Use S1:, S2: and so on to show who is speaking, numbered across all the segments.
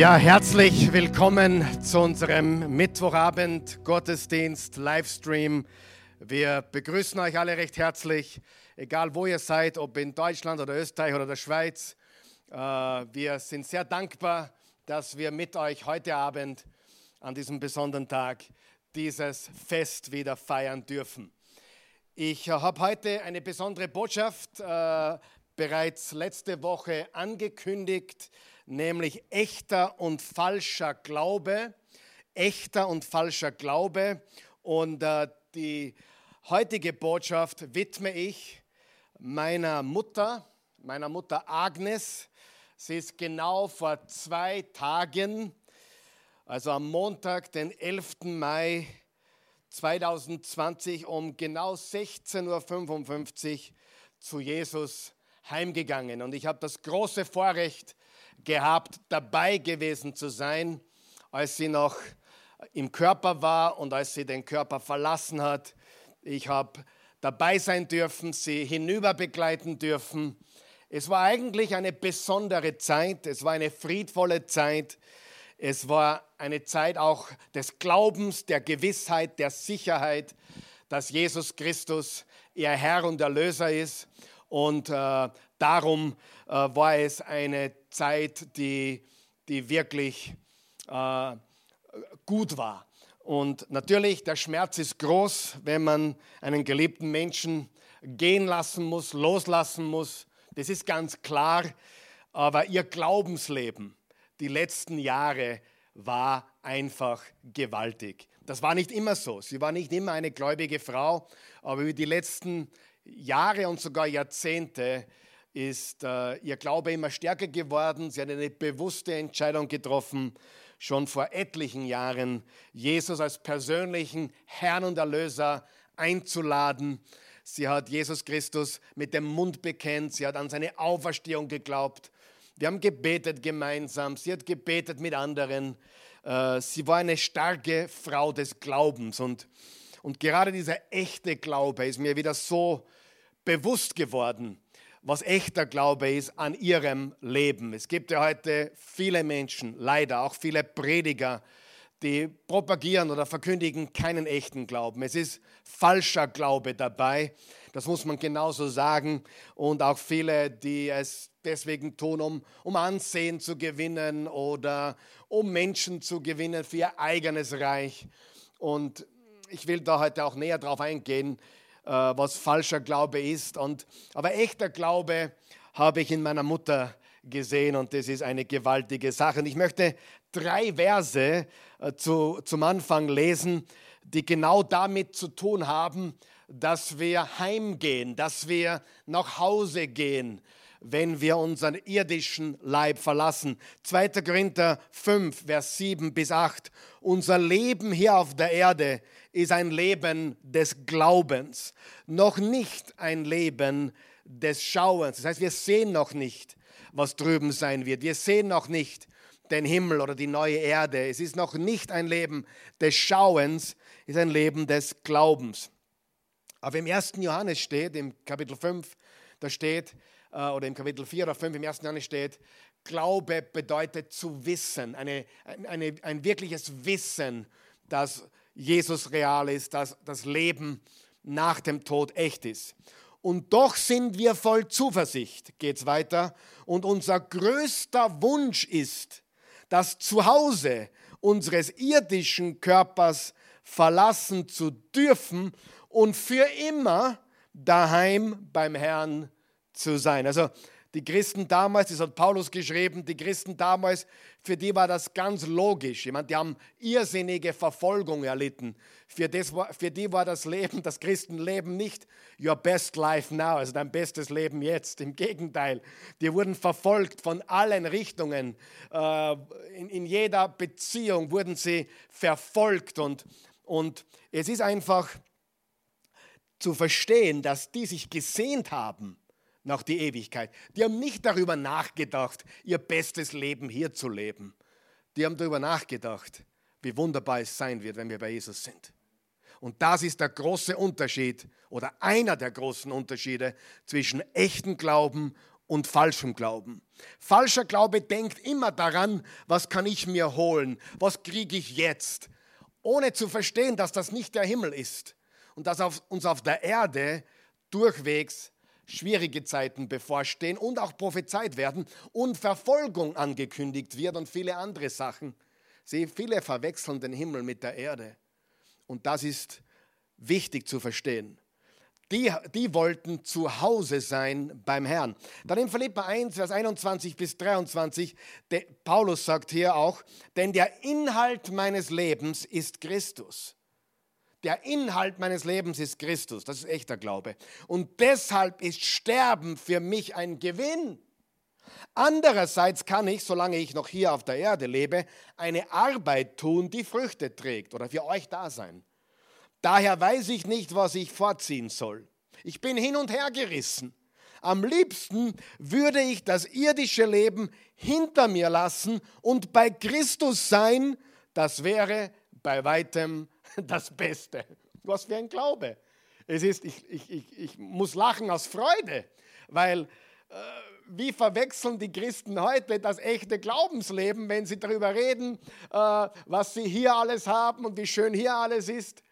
S1: Ja, herzlich willkommen zu unserem Mittwochabend Gottesdienst Livestream. Wir begrüßen euch alle recht herzlich, egal wo ihr seid, ob in Deutschland oder Österreich oder der Schweiz. Äh, wir sind sehr dankbar, dass wir mit euch heute Abend an diesem besonderen Tag dieses Fest wieder feiern dürfen. Ich habe heute eine besondere Botschaft äh, bereits letzte Woche angekündigt nämlich echter und falscher Glaube. Echter und falscher Glaube. Und äh, die heutige Botschaft widme ich meiner Mutter, meiner Mutter Agnes. Sie ist genau vor zwei Tagen, also am Montag, den 11. Mai 2020, um genau 16.55 Uhr zu Jesus heimgegangen. Und ich habe das große Vorrecht, gehabt, dabei gewesen zu sein, als sie noch im Körper war und als sie den Körper verlassen hat. Ich habe dabei sein dürfen, sie hinüber begleiten dürfen. Es war eigentlich eine besondere Zeit, es war eine friedvolle Zeit, es war eine Zeit auch des Glaubens, der Gewissheit, der Sicherheit, dass Jesus Christus ihr Herr und Erlöser ist. Und äh, darum war es eine Zeit, die, die wirklich äh, gut war. Und natürlich, der Schmerz ist groß, wenn man einen geliebten Menschen gehen lassen muss, loslassen muss. Das ist ganz klar. Aber ihr Glaubensleben die letzten Jahre war einfach gewaltig. Das war nicht immer so. Sie war nicht immer eine gläubige Frau, aber über die letzten Jahre und sogar Jahrzehnte ist äh, ihr Glaube immer stärker geworden. Sie hat eine bewusste Entscheidung getroffen, schon vor etlichen Jahren Jesus als persönlichen Herrn und Erlöser einzuladen. Sie hat Jesus Christus mit dem Mund bekennt, sie hat an seine Auferstehung geglaubt. Wir haben gebetet gemeinsam, sie hat gebetet mit anderen. Äh, sie war eine starke Frau des Glaubens und, und gerade dieser echte Glaube ist mir wieder so bewusst geworden was echter Glaube ist an ihrem Leben. Es gibt ja heute viele Menschen, leider auch viele Prediger, die propagieren oder verkündigen keinen echten Glauben. Es ist falscher Glaube dabei, das muss man genauso sagen. Und auch viele, die es deswegen tun, um, um Ansehen zu gewinnen oder um Menschen zu gewinnen für ihr eigenes Reich. Und ich will da heute auch näher drauf eingehen, was falscher Glaube ist. Und, aber echter Glaube habe ich in meiner Mutter gesehen und das ist eine gewaltige Sache. Und ich möchte drei Verse äh, zu, zum Anfang lesen, die genau damit zu tun haben, dass wir heimgehen, dass wir nach Hause gehen, wenn wir unseren irdischen Leib verlassen. 2. Korinther 5, Vers 7 bis 8. Unser Leben hier auf der Erde ist ein Leben des Glaubens, noch nicht ein Leben des Schauens. Das heißt, wir sehen noch nicht, was drüben sein wird. Wir sehen noch nicht den Himmel oder die neue Erde. Es ist noch nicht ein Leben des Schauens, es ist ein Leben des Glaubens. Aber im 1. Johannes steht, im Kapitel 5, da steht, oder im Kapitel 4 oder 5 im 1. Johannes steht, Glaube bedeutet zu wissen, eine, eine, ein wirkliches Wissen, dass Jesus real ist, dass das Leben nach dem Tod echt ist. Und doch sind wir voll Zuversicht, geht es weiter. Und unser größter Wunsch ist, das Zuhause unseres irdischen Körpers verlassen zu dürfen und für immer daheim beim Herrn zu sein. Also die Christen damals, das hat Paulus geschrieben, die Christen damals, für die war das ganz logisch. Ich meine, die haben irrsinnige Verfolgung erlitten. Für, das für die war das Leben, das Christenleben nicht your best life now, also dein bestes Leben jetzt. Im Gegenteil, die wurden verfolgt von allen Richtungen. Äh, in, in jeder Beziehung wurden sie verfolgt. Und, und es ist einfach zu verstehen, dass die sich gesehnt haben nach die Ewigkeit. Die haben nicht darüber nachgedacht, ihr bestes Leben hier zu leben. Die haben darüber nachgedacht, wie wunderbar es sein wird, wenn wir bei Jesus sind. Und das ist der große Unterschied oder einer der großen Unterschiede zwischen echten Glauben und falschem Glauben. Falscher Glaube denkt immer daran, was kann ich mir holen, was kriege ich jetzt, ohne zu verstehen, dass das nicht der Himmel ist und dass uns auf der Erde durchwegs schwierige Zeiten bevorstehen und auch prophezeit werden und Verfolgung angekündigt wird und viele andere Sachen. Sie, viele verwechseln den Himmel mit der Erde. Und das ist wichtig zu verstehen. Die, die wollten zu Hause sein beim Herrn. Dann in Philippa 1, Vers 21 bis 23, de, Paulus sagt hier auch, denn der Inhalt meines Lebens ist Christus. Der Inhalt meines Lebens ist Christus. Das ist echter Glaube. Und deshalb ist Sterben für mich ein Gewinn. Andererseits kann ich, solange ich noch hier auf der Erde lebe, eine Arbeit tun, die Früchte trägt oder für euch da sein. Daher weiß ich nicht, was ich vorziehen soll. Ich bin hin und her gerissen. Am liebsten würde ich das irdische Leben hinter mir lassen und bei Christus sein. Das wäre bei weitem das Beste. Was für ein Glaube. Es ist, ich, ich, ich, ich muss lachen aus Freude, weil äh, wie verwechseln die Christen heute das echte Glaubensleben, wenn sie darüber reden, äh, was sie hier alles haben und wie schön hier alles ist.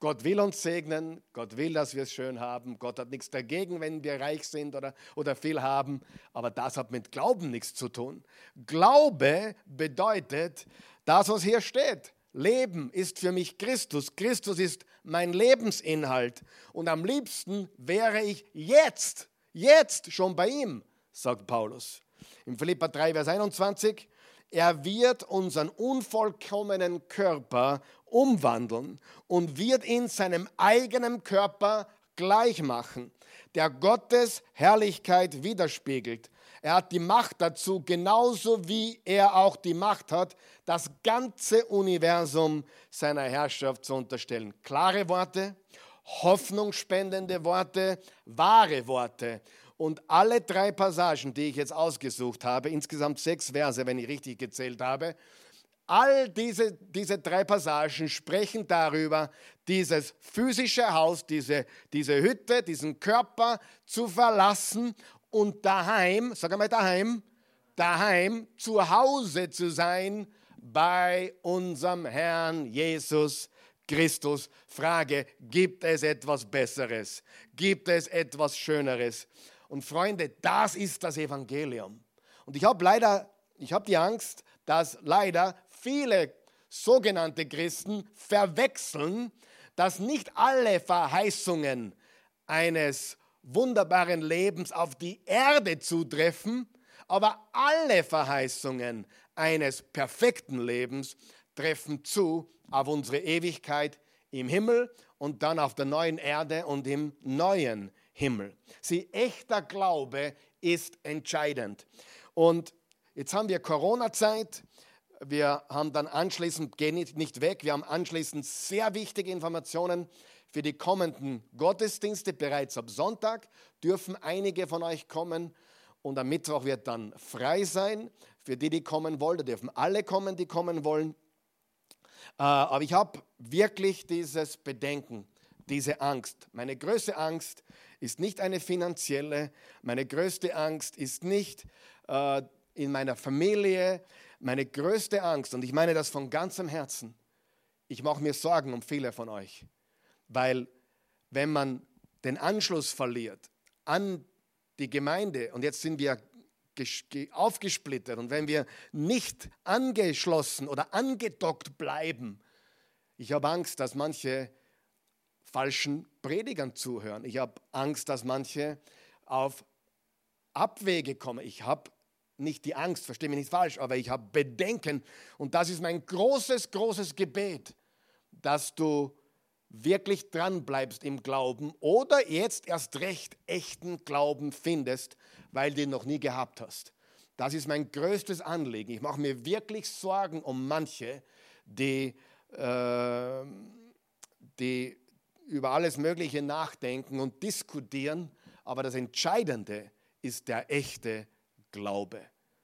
S1: Gott will uns segnen, Gott will, dass wir es schön haben. Gott hat nichts dagegen, wenn wir reich sind oder, oder viel haben, aber das hat mit Glauben nichts zu tun. Glaube bedeutet das, was hier steht. Leben ist für mich Christus. Christus ist mein Lebensinhalt. Und am liebsten wäre ich jetzt, jetzt schon bei ihm, sagt Paulus. Im Philippa 3, Vers 21, er wird unseren unvollkommenen Körper umwandeln und wird ihn seinem eigenen Körper gleich machen, der Gottes Herrlichkeit widerspiegelt. Er hat die Macht dazu, genauso wie er auch die Macht hat, das ganze Universum seiner Herrschaft zu unterstellen. Klare Worte, hoffnungsspendende Worte, wahre Worte. Und alle drei Passagen, die ich jetzt ausgesucht habe, insgesamt sechs Verse, wenn ich richtig gezählt habe, all diese, diese drei Passagen sprechen darüber, dieses physische Haus, diese, diese Hütte, diesen Körper zu verlassen und daheim, sag einmal daheim, daheim zu Hause zu sein bei unserem Herrn Jesus Christus. Frage, gibt es etwas Besseres? Gibt es etwas Schöneres? Und Freunde, das ist das Evangelium. Und ich habe leider, ich habe die Angst, dass leider viele sogenannte Christen verwechseln, dass nicht alle Verheißungen eines wunderbaren Lebens auf die Erde zutreffen, aber alle Verheißungen eines perfekten Lebens treffen zu auf unsere Ewigkeit im Himmel und dann auf der neuen Erde und im neuen Himmel. Sie, echter Glaube ist entscheidend. Und jetzt haben wir Corona-Zeit. Wir haben dann anschließend, gehen nicht weg, wir haben anschließend sehr wichtige Informationen für die kommenden Gottesdienste. Bereits ab Sonntag dürfen einige von euch kommen und am Mittwoch wird dann frei sein. Für die, die kommen wollen, da dürfen alle kommen, die kommen wollen. Äh, aber ich habe wirklich dieses Bedenken, diese Angst. Meine größte Angst ist nicht eine finanzielle, meine größte Angst ist nicht äh, in meiner Familie, meine größte Angst, und ich meine das von ganzem Herzen, ich mache mir Sorgen um viele von euch, weil wenn man den Anschluss verliert an die Gemeinde, und jetzt sind wir aufgesplittert, und wenn wir nicht angeschlossen oder angedockt bleiben, ich habe Angst, dass manche falschen Predigern zuhören. Ich habe Angst, dass manche auf Abwege kommen. Ich habe nicht die Angst, verstehe mich nicht falsch, aber ich habe Bedenken. Und das ist mein großes, großes Gebet, dass du wirklich dran bleibst im Glauben oder jetzt erst recht echten Glauben findest, weil du ihn noch nie gehabt hast. Das ist mein größtes Anliegen. Ich mache mir wirklich Sorgen um manche, die, äh, die über alles Mögliche nachdenken und diskutieren, aber das Entscheidende ist der echte Glaube.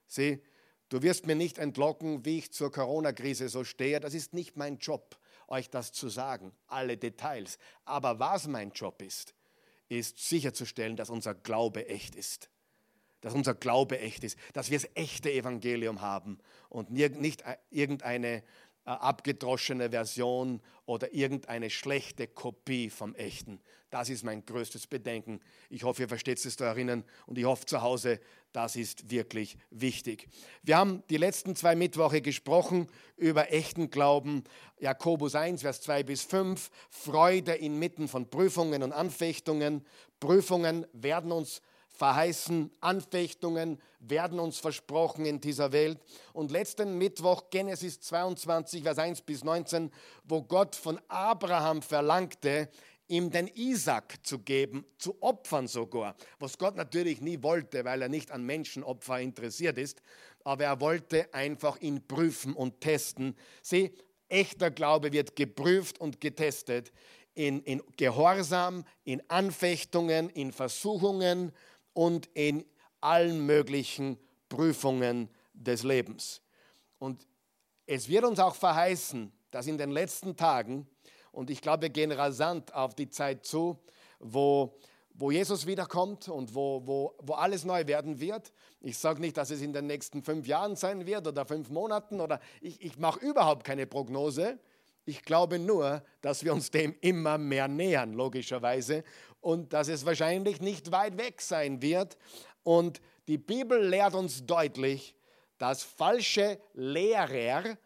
S1: Sieh, du wirst mir nicht entlocken, wie ich zur Corona-Krise so stehe. Das ist nicht mein Job, euch das zu sagen, alle Details. Aber was mein Job ist, ist sicherzustellen, dass unser Glaube echt ist dass unser Glaube echt ist, dass wir das echte Evangelium haben und nicht irgendeine äh, abgedroschene Version oder irgendeine schlechte Kopie vom echten. Das ist mein größtes Bedenken. Ich hoffe, ihr versteht es da erinnern und ich hoffe zu Hause, das ist wirklich wichtig. Wir haben die letzten zwei Mittwoche gesprochen über echten Glauben. Jakobus 1, Vers 2 bis 5. Freude inmitten von Prüfungen und Anfechtungen. Prüfungen werden uns verheißen, Anfechtungen werden uns versprochen in dieser Welt. Und letzten Mittwoch, Genesis 22, Vers 1 bis 19, wo Gott von Abraham verlangte, ihm den Isaac zu geben, zu opfern sogar, was Gott natürlich nie wollte, weil er nicht an Menschenopfer interessiert ist, aber er wollte einfach ihn prüfen und testen. Sieh, echter Glaube wird geprüft und getestet in, in Gehorsam, in Anfechtungen, in Versuchungen und in allen möglichen Prüfungen des Lebens. Und es wird uns auch verheißen, dass in den letzten Tagen, und ich glaube, wir gehen rasant auf die Zeit zu, wo, wo Jesus wiederkommt und wo, wo, wo alles neu werden wird. Ich sage nicht, dass es in den nächsten fünf Jahren sein wird oder fünf Monaten oder ich, ich mache überhaupt keine Prognose. Ich glaube nur, dass wir uns dem immer mehr nähern, logischerweise, und dass es wahrscheinlich nicht weit weg sein wird. Und die Bibel lehrt uns deutlich, dass falsche Lehrer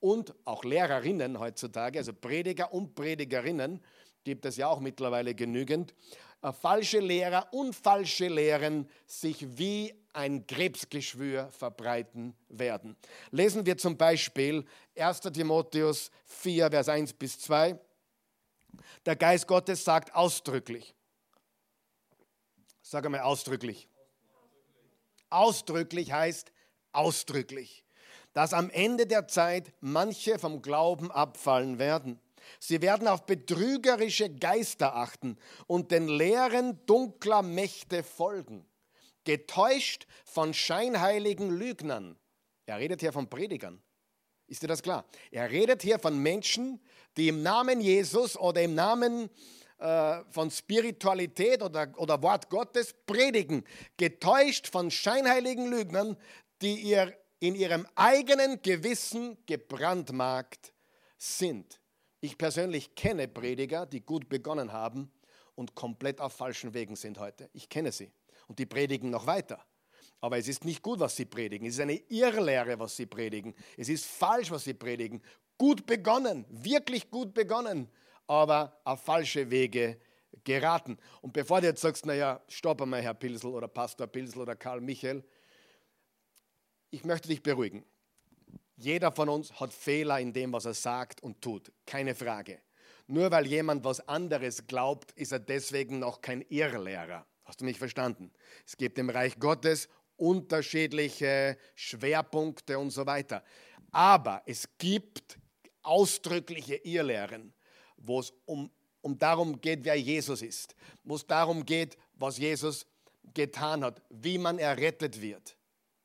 S1: und auch Lehrerinnen heutzutage, also Prediger und Predigerinnen, gibt es ja auch mittlerweile genügend, äh, falsche Lehrer und falsche Lehren sich wie ein Krebsgeschwür verbreiten werden. Lesen wir zum Beispiel 1 Timotheus 4, Vers 1 bis 2. Der Geist Gottes sagt ausdrücklich, Sag einmal ausdrücklich. Ausdrücklich heißt ausdrücklich, dass am Ende der Zeit manche vom Glauben abfallen werden. Sie werden auf betrügerische Geister achten und den Lehren dunkler Mächte folgen, getäuscht von scheinheiligen Lügnern. Er redet hier von Predigern. Ist dir das klar? Er redet hier von Menschen, die im Namen Jesus oder im Namen äh, von Spiritualität oder, oder Wort Gottes predigen, getäuscht von scheinheiligen Lügnern, die ihr in ihrem eigenen Gewissen gebrandmarkt sind. Ich persönlich kenne Prediger, die gut begonnen haben und komplett auf falschen Wegen sind heute. Ich kenne sie und die predigen noch weiter. Aber es ist nicht gut, was sie predigen. Es ist eine Irrlehre, was sie predigen. Es ist falsch, was sie predigen. Gut begonnen, wirklich gut begonnen aber auf falsche Wege geraten. Und bevor du jetzt sagst, naja, stopp einmal, Herr Pilsel oder Pastor Pilsel oder Karl Michael, ich möchte dich beruhigen. Jeder von uns hat Fehler in dem, was er sagt und tut, keine Frage. Nur weil jemand was anderes glaubt, ist er deswegen noch kein Irrlehrer. Hast du mich verstanden? Es gibt im Reich Gottes unterschiedliche Schwerpunkte und so weiter. Aber es gibt ausdrückliche Irrlehren wo es um, um darum geht, wer Jesus ist, wo es darum geht, was Jesus getan hat, wie man errettet wird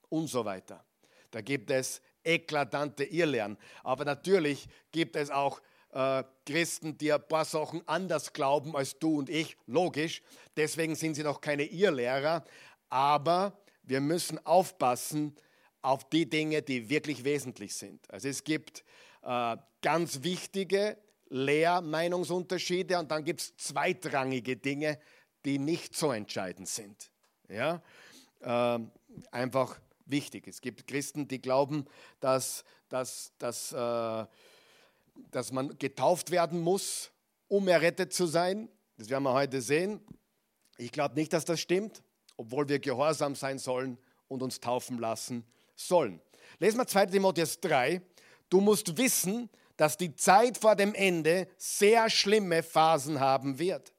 S1: und so weiter. Da gibt es eklatante Irrlehren. Aber natürlich gibt es auch äh, Christen, die ein paar Sachen anders glauben als du und ich, logisch. Deswegen sind sie noch keine Irrlehrer. Aber wir müssen aufpassen auf die Dinge, die wirklich wesentlich sind. Also es gibt äh, ganz wichtige Lehrmeinungsunterschiede und dann gibt es zweitrangige Dinge, die nicht so entscheidend sind. Ja? Äh, einfach wichtig. Es gibt Christen, die glauben, dass, dass, dass, äh, dass man getauft werden muss, um errettet zu sein. Das werden wir heute sehen. Ich glaube nicht, dass das stimmt, obwohl wir gehorsam sein sollen und uns taufen lassen sollen. Lesen wir 2 Timotheus 3. Du musst wissen, dass die Zeit vor dem Ende sehr schlimme Phasen haben wird.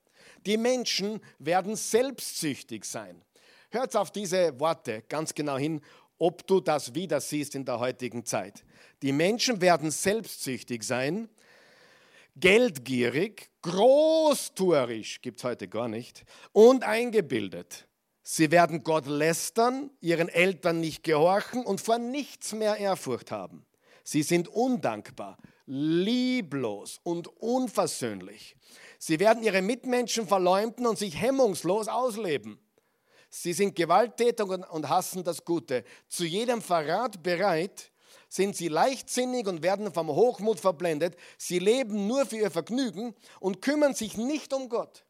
S1: Die Menschen werden selbstsüchtig sein. Hört auf diese Worte ganz genau hin, ob du das wieder siehst in der heutigen Zeit. Die Menschen werden selbstsüchtig sein, geldgierig, großtuerisch, gibt es heute gar nicht, und eingebildet. Sie werden Gott lästern, ihren Eltern nicht gehorchen und vor nichts mehr Ehrfurcht haben. Sie sind undankbar, lieblos und unversöhnlich. Sie werden ihre Mitmenschen verleumden und sich hemmungslos ausleben. Sie sind gewalttätig und hassen das Gute. Zu jedem Verrat bereit sind sie leichtsinnig und werden vom Hochmut verblendet. Sie leben nur für ihr Vergnügen und kümmern sich nicht um Gott.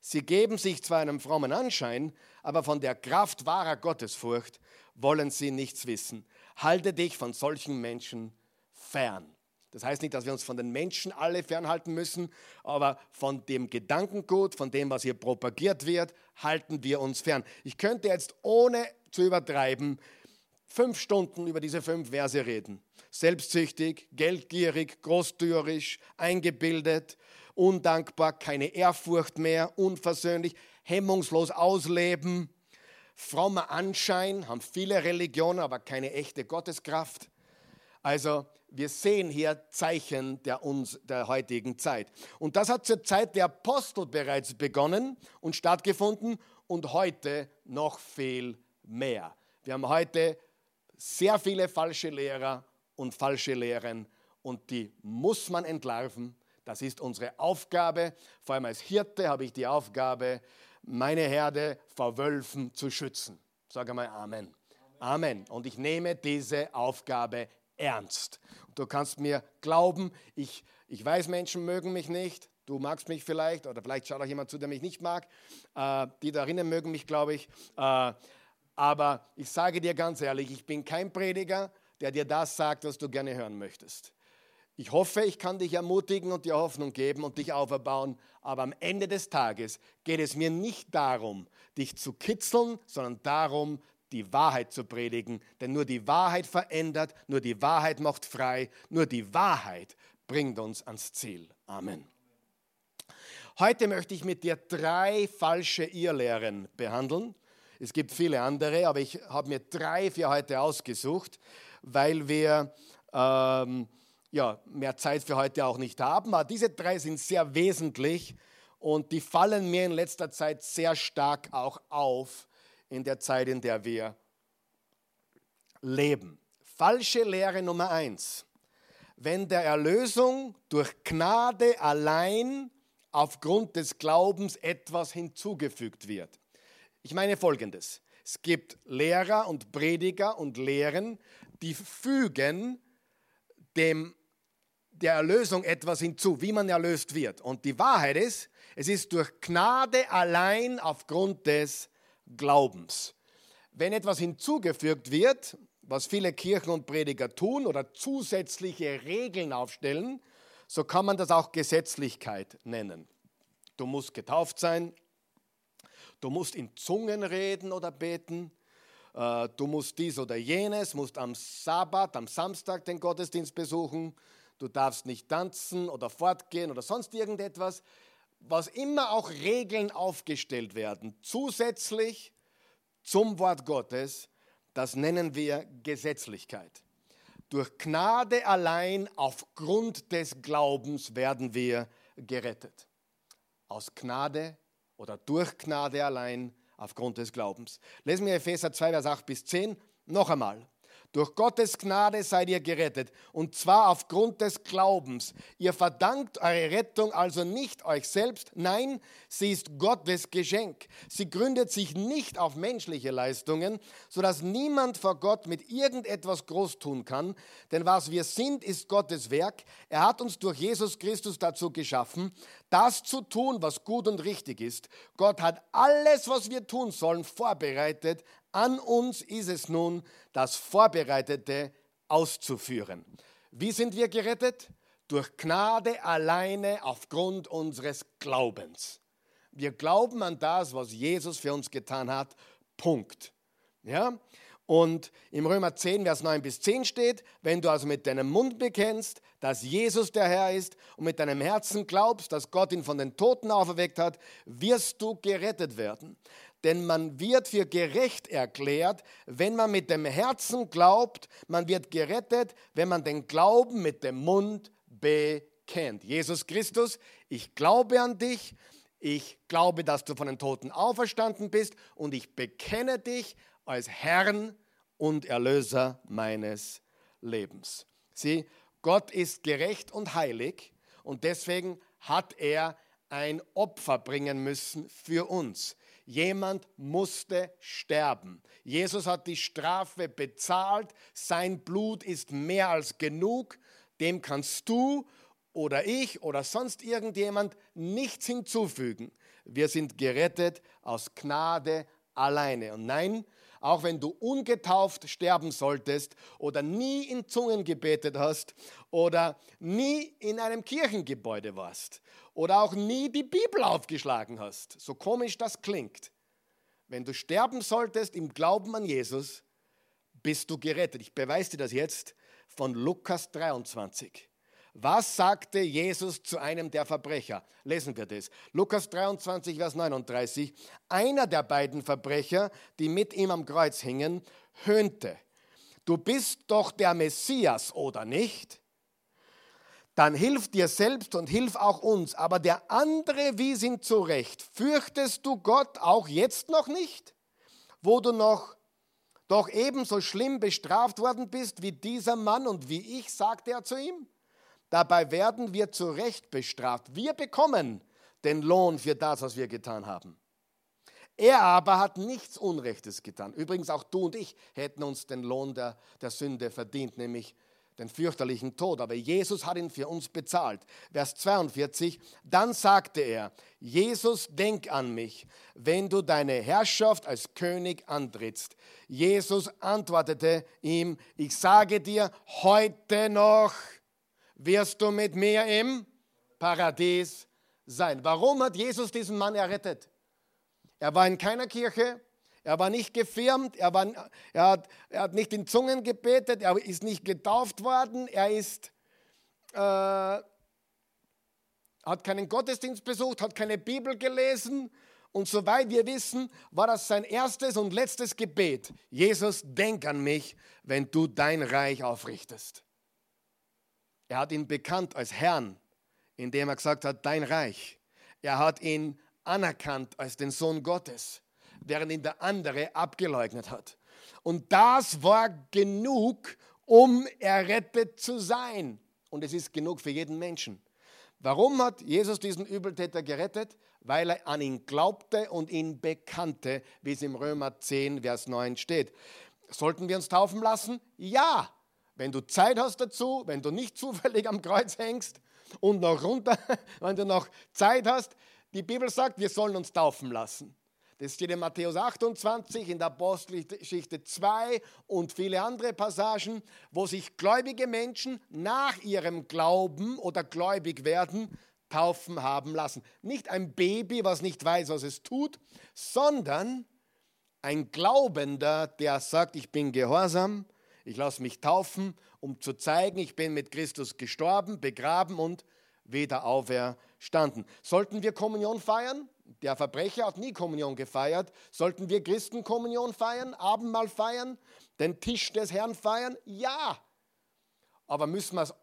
S1: Sie geben sich zwar einem frommen Anschein, aber von der Kraft wahrer Gottesfurcht wollen sie nichts wissen. Halte dich von solchen Menschen fern. Das heißt nicht, dass wir uns von den Menschen alle fernhalten müssen, aber von dem Gedankengut, von dem, was hier propagiert wird, halten wir uns fern. Ich könnte jetzt ohne zu übertreiben fünf Stunden über diese fünf Verse reden. Selbstsüchtig, geldgierig, großtürisch, eingebildet, undankbar, keine Ehrfurcht mehr, unversöhnlich, hemmungslos ausleben, frommer Anschein, haben viele Religionen, aber keine echte Gotteskraft. Also wir sehen hier Zeichen der, uns, der heutigen Zeit. Und das hat zur Zeit der Apostel bereits begonnen und stattgefunden und heute noch viel mehr. Wir haben heute sehr viele falsche Lehrer und falsche Lehren und die muss man entlarven. Das ist unsere Aufgabe. Vor allem als Hirte habe ich die Aufgabe, meine Herde vor Wölfen zu schützen. Sage mal Amen. Amen. Und ich nehme diese Aufgabe ernst. Du kannst mir glauben, ich, ich weiß, Menschen mögen mich nicht. Du magst mich vielleicht oder vielleicht schaut auch jemand zu, der mich nicht mag. Äh, die darinnen mögen mich, glaube ich. Äh, aber ich sage dir ganz ehrlich, ich bin kein Prediger, der dir das sagt, was du gerne hören möchtest. Ich hoffe, ich kann dich ermutigen und dir Hoffnung geben und dich auferbauen, aber am Ende des Tages geht es mir nicht darum, dich zu kitzeln, sondern darum, die Wahrheit zu predigen. Denn nur die Wahrheit verändert, nur die Wahrheit macht frei, nur die Wahrheit bringt uns ans Ziel. Amen. Heute möchte ich mit dir drei falsche Irrlehren behandeln. Es gibt viele andere, aber ich habe mir drei für heute ausgesucht, weil wir ähm, ja, mehr Zeit für heute auch nicht haben. Aber diese drei sind sehr wesentlich und die fallen mir in letzter Zeit sehr stark auch auf in der Zeit, in der wir leben. Falsche Lehre Nummer eins. Wenn der Erlösung durch Gnade allein aufgrund des Glaubens etwas hinzugefügt wird. Ich meine folgendes. Es gibt Lehrer und Prediger und Lehren, die fügen dem, der Erlösung etwas hinzu, wie man erlöst wird. Und die Wahrheit ist, es ist durch Gnade allein aufgrund des Glaubens. Wenn etwas hinzugefügt wird, was viele Kirchen und Prediger tun oder zusätzliche Regeln aufstellen, so kann man das auch Gesetzlichkeit nennen. Du musst getauft sein, du musst in Zungen reden oder beten, äh, du musst dies oder jenes, musst am Sabbat, am Samstag den Gottesdienst besuchen, du darfst nicht tanzen oder fortgehen oder sonst irgendetwas was immer auch Regeln aufgestellt werden, zusätzlich zum Wort Gottes, das nennen wir Gesetzlichkeit. Durch Gnade allein aufgrund des Glaubens werden wir gerettet. Aus Gnade oder durch Gnade allein aufgrund des Glaubens. Lesen wir Epheser 2, Vers 8 bis 10 noch einmal. Durch Gottes Gnade seid ihr gerettet, und zwar aufgrund des Glaubens. Ihr verdankt eure Rettung also nicht euch selbst, nein, sie ist Gottes Geschenk. Sie gründet sich nicht auf menschliche Leistungen, sodass niemand vor Gott mit irgendetwas groß tun kann, denn was wir sind, ist Gottes Werk. Er hat uns durch Jesus Christus dazu geschaffen, das zu tun, was gut und richtig ist. Gott hat alles, was wir tun sollen, vorbereitet, an uns ist es nun, das Vorbereitete auszuführen. Wie sind wir gerettet? Durch Gnade alleine aufgrund unseres Glaubens. Wir glauben an das, was Jesus für uns getan hat. Punkt. Ja? Und im Römer 10, Vers 9 bis 10 steht, wenn du also mit deinem Mund bekennst, dass Jesus der Herr ist und mit deinem Herzen glaubst, dass Gott ihn von den Toten auferweckt hat, wirst du gerettet werden denn man wird für gerecht erklärt, wenn man mit dem Herzen glaubt, man wird gerettet, wenn man den Glauben mit dem Mund bekennt. Jesus Christus, ich glaube an dich, ich glaube, dass du von den Toten auferstanden bist und ich bekenne dich als Herrn und Erlöser meines Lebens. Sieh, Gott ist gerecht und heilig und deswegen hat er ein Opfer bringen müssen für uns. Jemand musste sterben. Jesus hat die Strafe bezahlt. Sein Blut ist mehr als genug. Dem kannst du oder ich oder sonst irgendjemand nichts hinzufügen. Wir sind gerettet aus Gnade alleine. Und nein, auch wenn du ungetauft sterben solltest oder nie in Zungen gebetet hast oder nie in einem Kirchengebäude warst oder auch nie die Bibel aufgeschlagen hast, so komisch das klingt, wenn du sterben solltest im Glauben an Jesus, bist du gerettet. Ich beweise dir das jetzt von Lukas 23. Was sagte Jesus zu einem der Verbrecher? Lesen wir das. Lukas 23, Vers 39. Einer der beiden Verbrecher, die mit ihm am Kreuz hingen, höhnte. Du bist doch der Messias, oder nicht? Dann hilf dir selbst und hilf auch uns. Aber der andere wies ihn zurecht. Fürchtest du Gott auch jetzt noch nicht, wo du noch doch ebenso schlimm bestraft worden bist wie dieser Mann und wie ich, sagte er zu ihm. Dabei werden wir zu Recht bestraft. Wir bekommen den Lohn für das, was wir getan haben. Er aber hat nichts Unrechtes getan. Übrigens auch du und ich hätten uns den Lohn der, der Sünde verdient, nämlich den fürchterlichen Tod. Aber Jesus hat ihn für uns bezahlt. Vers 42, dann sagte er, Jesus, denk an mich, wenn du deine Herrschaft als König antrittst. Jesus antwortete ihm, ich sage dir, heute noch wirst du mit mir im Paradies sein. Warum hat Jesus diesen Mann errettet? Er war in keiner Kirche, er war nicht gefirmt, er, war, er, hat, er hat nicht in Zungen gebetet, er ist nicht getauft worden, er ist, äh, hat keinen Gottesdienst besucht, hat keine Bibel gelesen. Und soweit wir wissen, war das sein erstes und letztes Gebet. Jesus, denk an mich, wenn du dein Reich aufrichtest. Er hat ihn bekannt als Herrn, indem er gesagt hat, dein Reich. Er hat ihn anerkannt als den Sohn Gottes, während ihn der andere abgeleugnet hat. Und das war genug, um errettet zu sein. Und es ist genug für jeden Menschen. Warum hat Jesus diesen Übeltäter gerettet? Weil er an ihn glaubte und ihn bekannte, wie es im Römer 10, Vers 9 steht. Sollten wir uns taufen lassen? Ja, wenn du Zeit hast dazu, wenn du nicht zufällig am Kreuz hängst und noch runter, wenn du noch Zeit hast, die Bibel sagt, wir sollen uns taufen lassen. Das steht in Matthäus 28, in der Apostelgeschichte 2 und viele andere Passagen, wo sich gläubige Menschen nach ihrem Glauben oder gläubig werden taufen haben lassen. Nicht ein Baby, was nicht weiß, was es tut, sondern ein Glaubender, der sagt, ich bin gehorsam, ich lasse mich taufen, um zu zeigen, ich bin mit Christus gestorben, begraben und wieder auferstanden. Sollten wir Kommunion feiern? Der Verbrecher hat nie Kommunion gefeiert. Sollten wir Christen Kommunion feiern, Abendmahl feiern, den Tisch des Herrn feiern? Ja. Aber müssen wir es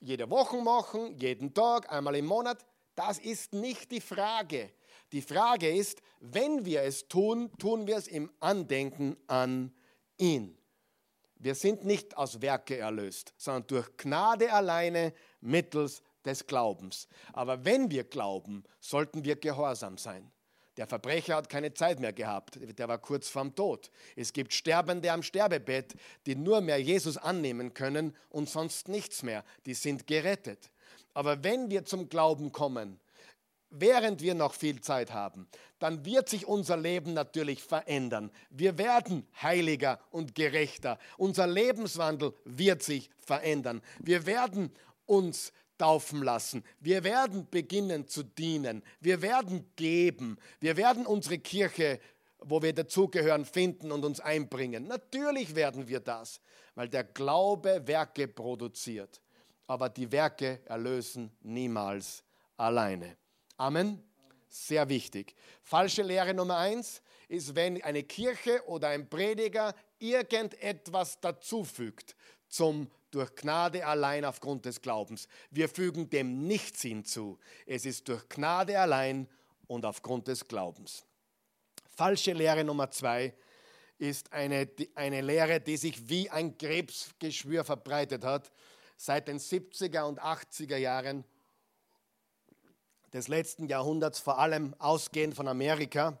S1: jede Woche machen, jeden Tag, einmal im Monat? Das ist nicht die Frage. Die Frage ist, wenn wir es tun, tun wir es im Andenken an ihn. Wir sind nicht aus Werke erlöst, sondern durch Gnade alleine mittels des Glaubens. Aber wenn wir glauben, sollten wir gehorsam sein. Der Verbrecher hat keine Zeit mehr gehabt, der war kurz vorm Tod. Es gibt Sterbende am Sterbebett, die nur mehr Jesus annehmen können und sonst nichts mehr. Die sind gerettet. Aber wenn wir zum Glauben kommen, während wir noch viel Zeit haben, dann wird sich unser Leben natürlich verändern. Wir werden heiliger und gerechter. Unser Lebenswandel wird sich verändern. Wir werden uns taufen lassen. Wir werden beginnen zu dienen. Wir werden geben. Wir werden unsere Kirche, wo wir dazugehören, finden und uns einbringen. Natürlich werden wir das, weil der Glaube Werke produziert. Aber die Werke erlösen niemals alleine. Amen. Sehr wichtig. Falsche Lehre Nummer eins ist, wenn eine Kirche oder ein Prediger irgendetwas dazufügt zum durch Gnade allein aufgrund des Glaubens. Wir fügen dem nichts hinzu. Es ist durch Gnade allein und aufgrund des Glaubens. Falsche Lehre Nummer zwei ist eine, eine Lehre, die sich wie ein Krebsgeschwür verbreitet hat seit den 70er und 80er Jahren des letzten Jahrhunderts, vor allem ausgehend von Amerika.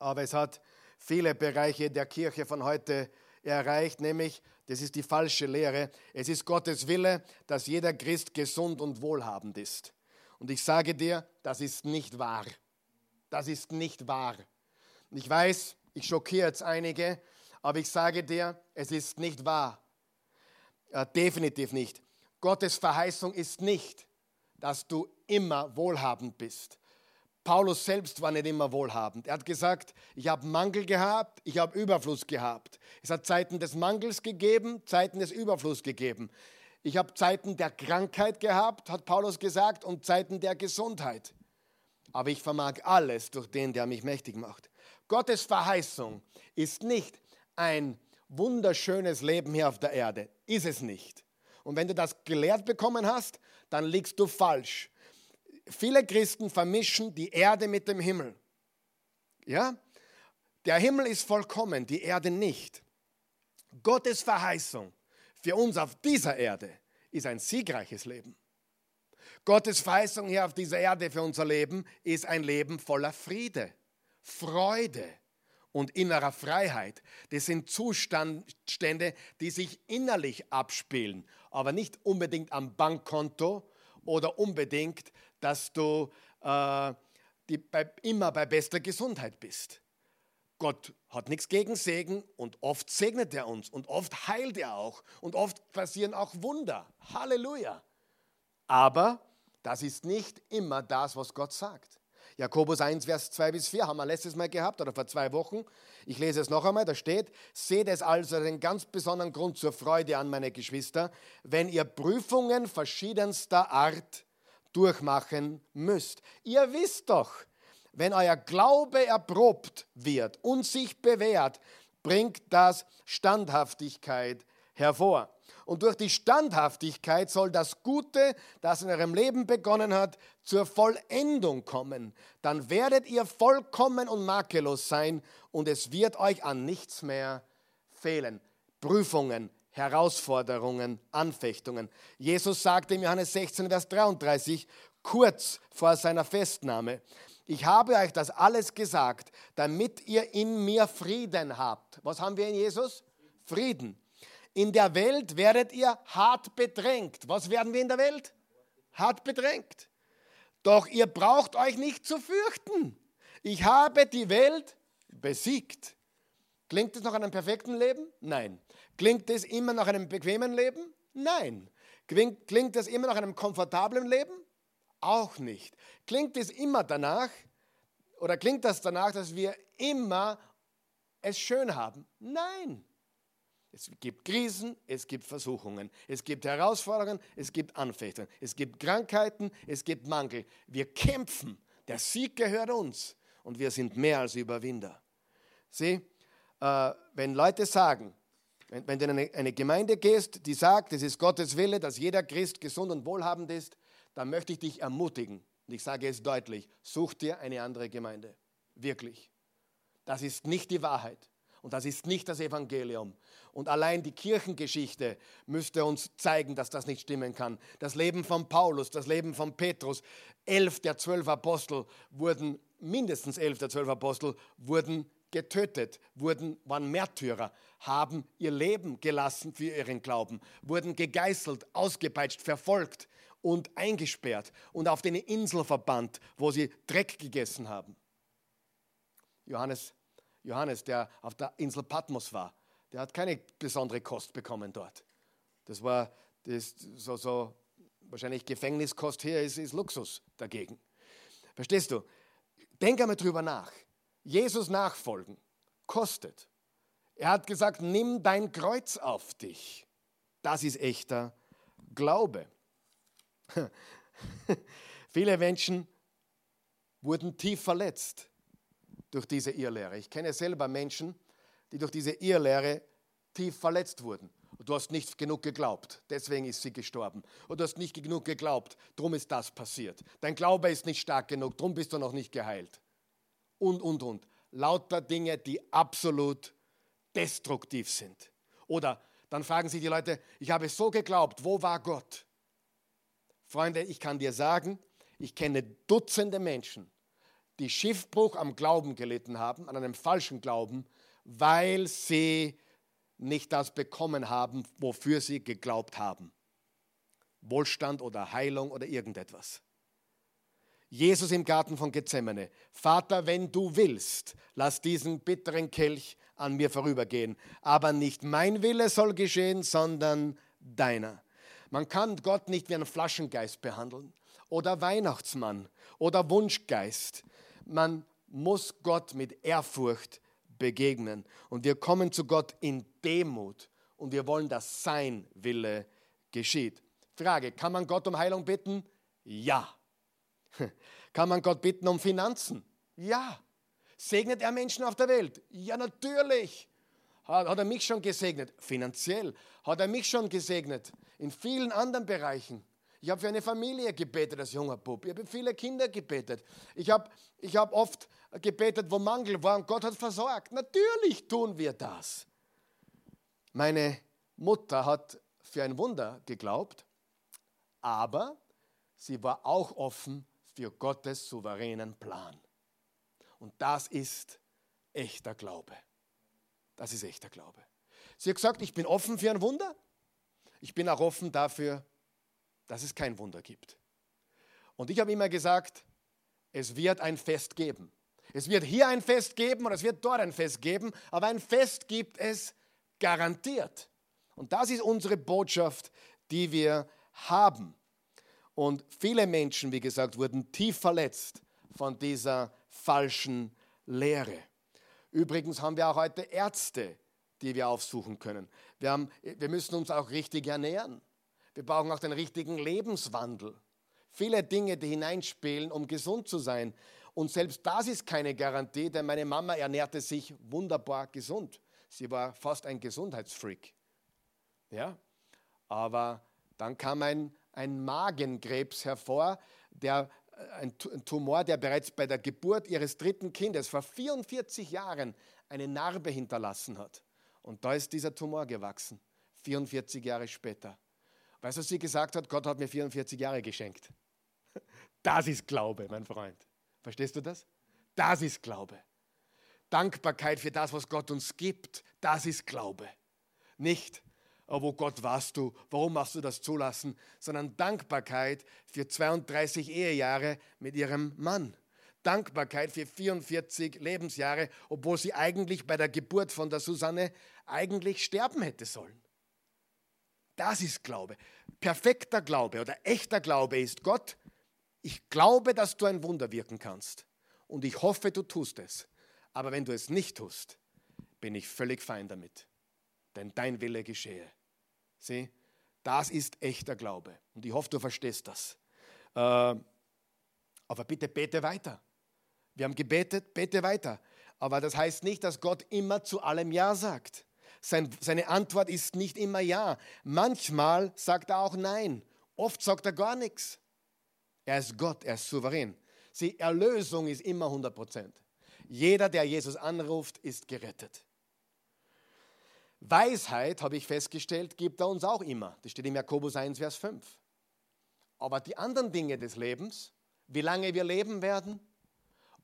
S1: aber es hat viele Bereiche der Kirche von heute erreicht, nämlich, das ist die falsche Lehre, es ist Gottes Wille, dass jeder Christ gesund und wohlhabend ist. Und ich sage dir, das ist nicht wahr. Das ist nicht wahr. Und ich weiß, ich schockiere jetzt einige, aber ich sage dir, es ist nicht wahr. Äh, definitiv nicht. Gottes Verheißung ist nicht, dass du immer wohlhabend bist. Paulus selbst war nicht immer wohlhabend. Er hat gesagt, ich habe Mangel gehabt, ich habe Überfluss gehabt. Es hat Zeiten des Mangels gegeben, Zeiten des Überflusses gegeben. Ich habe Zeiten der Krankheit gehabt, hat Paulus gesagt, und Zeiten der Gesundheit. Aber ich vermag alles durch den, der mich mächtig macht. Gottes Verheißung ist nicht ein wunderschönes Leben hier auf der Erde. Ist es nicht. Und wenn du das gelehrt bekommen hast, dann liegst du falsch. Viele Christen vermischen die Erde mit dem Himmel. Ja? Der Himmel ist vollkommen, die Erde nicht. Gottes Verheißung für uns auf dieser Erde ist ein siegreiches Leben. Gottes Verheißung hier auf dieser Erde für unser Leben ist ein Leben voller Friede, Freude und innerer Freiheit. Das sind Zustände, die sich innerlich abspielen, aber nicht unbedingt am Bankkonto oder unbedingt, dass du äh, die, bei, immer bei bester Gesundheit bist. Gott hat nichts gegen Segen und oft segnet er uns und oft heilt er auch und oft passieren auch Wunder. Halleluja. Aber das ist nicht immer das, was Gott sagt. Jakobus 1, Vers 2 bis 4 haben wir letztes Mal gehabt oder vor zwei Wochen. Ich lese es noch einmal, da steht, seht es also den ganz besonderen Grund zur Freude an, meine Geschwister, wenn ihr Prüfungen verschiedenster Art durchmachen müsst. Ihr wisst doch, wenn euer Glaube erprobt wird und sich bewährt, bringt das Standhaftigkeit hervor. Und durch die Standhaftigkeit soll das Gute, das in eurem Leben begonnen hat, zur Vollendung kommen. Dann werdet ihr vollkommen und makellos sein und es wird euch an nichts mehr fehlen. Prüfungen, Herausforderungen, Anfechtungen. Jesus sagte in Johannes 16, Vers 33, kurz vor seiner Festnahme, ich habe euch das alles gesagt, damit ihr in mir Frieden habt. Was haben wir in Jesus? Frieden. In der Welt werdet ihr hart bedrängt. Was werden wir in der Welt? Hart bedrängt. Doch ihr braucht euch nicht zu fürchten. Ich habe die Welt besiegt. Klingt es nach einem perfekten Leben? Nein. Klingt es immer nach einem bequemen Leben? Nein. Klingt, klingt es immer nach einem komfortablen Leben? Auch nicht. Klingt es immer danach, oder klingt das danach, dass wir immer es schön haben? Nein. Es gibt Krisen, es gibt Versuchungen, es gibt Herausforderungen, es gibt Anfechtungen, es gibt Krankheiten, es gibt Mangel. Wir kämpfen. Der Sieg gehört uns und wir sind mehr als Überwinder. Sieh, äh, wenn Leute sagen, wenn, wenn du in eine, eine Gemeinde gehst, die sagt, es ist Gottes Wille, dass jeder Christ gesund und wohlhabend ist, dann möchte ich dich ermutigen. Und ich sage es deutlich, such dir eine andere Gemeinde. Wirklich. Das ist nicht die Wahrheit. Und das ist nicht das Evangelium. Und allein die Kirchengeschichte müsste uns zeigen, dass das nicht stimmen kann. Das Leben von Paulus, das Leben von Petrus, elf der zwölf Apostel wurden, mindestens elf der zwölf Apostel wurden getötet, wurden, waren Märtyrer, haben ihr Leben gelassen für ihren Glauben, wurden gegeißelt, ausgepeitscht, verfolgt und eingesperrt und auf eine Insel verbannt, wo sie Dreck gegessen haben. Johannes Johannes, der auf der Insel Patmos war, der hat keine besondere Kost bekommen dort. Das war das, so, so, wahrscheinlich Gefängniskost hier ist, ist Luxus dagegen. Verstehst du? Denk einmal drüber nach. Jesus nachfolgen kostet. Er hat gesagt, nimm dein Kreuz auf dich. Das ist echter Glaube. Viele Menschen wurden tief verletzt durch diese Irrlehre. Ich kenne selber Menschen, die durch diese Irrlehre tief verletzt wurden. Und du hast nicht genug geglaubt, deswegen ist sie gestorben. Und du hast nicht genug geglaubt, darum ist das passiert. Dein Glaube ist nicht stark genug, darum bist du noch nicht geheilt. Und, und, und. Lauter Dinge, die absolut destruktiv sind. Oder dann fragen sich die Leute, ich habe so geglaubt, wo war Gott? Freunde, ich kann dir sagen, ich kenne Dutzende Menschen, die Schiffbruch am Glauben gelitten haben, an einem falschen Glauben, weil sie nicht das bekommen haben, wofür sie geglaubt haben. Wohlstand oder Heilung oder irgendetwas. Jesus im Garten von Gethsemane. Vater, wenn du willst, lass diesen bitteren Kelch an mir vorübergehen. Aber nicht mein Wille soll geschehen, sondern deiner. Man kann Gott nicht wie einen Flaschengeist behandeln oder Weihnachtsmann oder Wunschgeist. Man muss Gott mit Ehrfurcht begegnen. Und wir kommen zu Gott in Demut und wir wollen, dass sein Wille geschieht. Frage, kann man Gott um Heilung bitten? Ja. Kann man Gott bitten um Finanzen? Ja. Segnet er Menschen auf der Welt? Ja, natürlich. Hat, er mich schon gesegnet? Finanziell. Hat er mich schon gesegnet? In vielen anderen Bereichen. Ich habe für eine Familie gebetet als junger Bub. Ich habe für viele Kinder gebetet. Ich habe ich hab oft gebetet, wo Mangel war und Gott hat versorgt. Natürlich tun wir das. Meine Mutter hat für ein Wunder geglaubt, aber sie war auch offen für Gottes souveränen Plan. Und das ist echter Glaube. Das ist echter Glaube. Sie hat gesagt, ich bin offen für ein Wunder. Ich bin auch offen dafür, dass es kein Wunder gibt. Und ich habe immer gesagt, es wird ein Fest geben. Es wird hier ein Fest geben und es wird dort ein Fest geben, aber ein Fest gibt es garantiert. Und das ist unsere Botschaft, die wir haben. Und viele Menschen, wie gesagt, wurden tief verletzt von dieser falschen Lehre. Übrigens haben wir auch heute Ärzte, die wir aufsuchen können. Wir, haben, wir müssen uns auch richtig ernähren. Wir brauchen auch den richtigen Lebenswandel. Viele Dinge, die hineinspielen, um gesund zu sein. Und selbst das ist keine Garantie, denn meine Mama ernährte sich wunderbar gesund. Sie war fast ein Gesundheitsfreak. Ja? Aber dann kam ein, ein Magenkrebs hervor, der, äh, ein Tumor, der bereits bei der Geburt ihres dritten Kindes vor 44 Jahren eine Narbe hinterlassen hat. Und da ist dieser Tumor gewachsen, 44 Jahre später. Weißt du, was sie gesagt hat? Gott hat mir 44 Jahre geschenkt. Das ist Glaube, mein Freund. Verstehst du das? Das ist Glaube. Dankbarkeit für das, was Gott uns gibt, das ist Glaube. Nicht, oh, wo Gott warst du, warum machst du das zulassen, sondern Dankbarkeit für 32 Ehejahre mit ihrem Mann. Dankbarkeit für 44 Lebensjahre, obwohl sie eigentlich bei der Geburt von der Susanne eigentlich sterben hätte sollen. Das ist Glaube. Perfekter Glaube oder echter Glaube ist Gott. Ich glaube, dass du ein Wunder wirken kannst. Und ich hoffe, du tust es. Aber wenn du es nicht tust, bin ich völlig fein damit. Denn dein Wille geschehe. Sieh, das ist echter Glaube. Und ich hoffe, du verstehst das. Äh, aber bitte bete weiter. Wir haben gebetet, bete weiter. Aber das heißt nicht, dass Gott immer zu allem Ja sagt. Sein, seine Antwort ist nicht immer Ja. Manchmal sagt er auch Nein. Oft sagt er gar nichts. Er ist Gott, er ist souverän. Die Erlösung ist immer 100 Prozent. Jeder, der Jesus anruft, ist gerettet. Weisheit, habe ich festgestellt, gibt er uns auch immer. Das steht im Jakobus 1, Vers 5. Aber die anderen Dinge des Lebens, wie lange wir leben werden,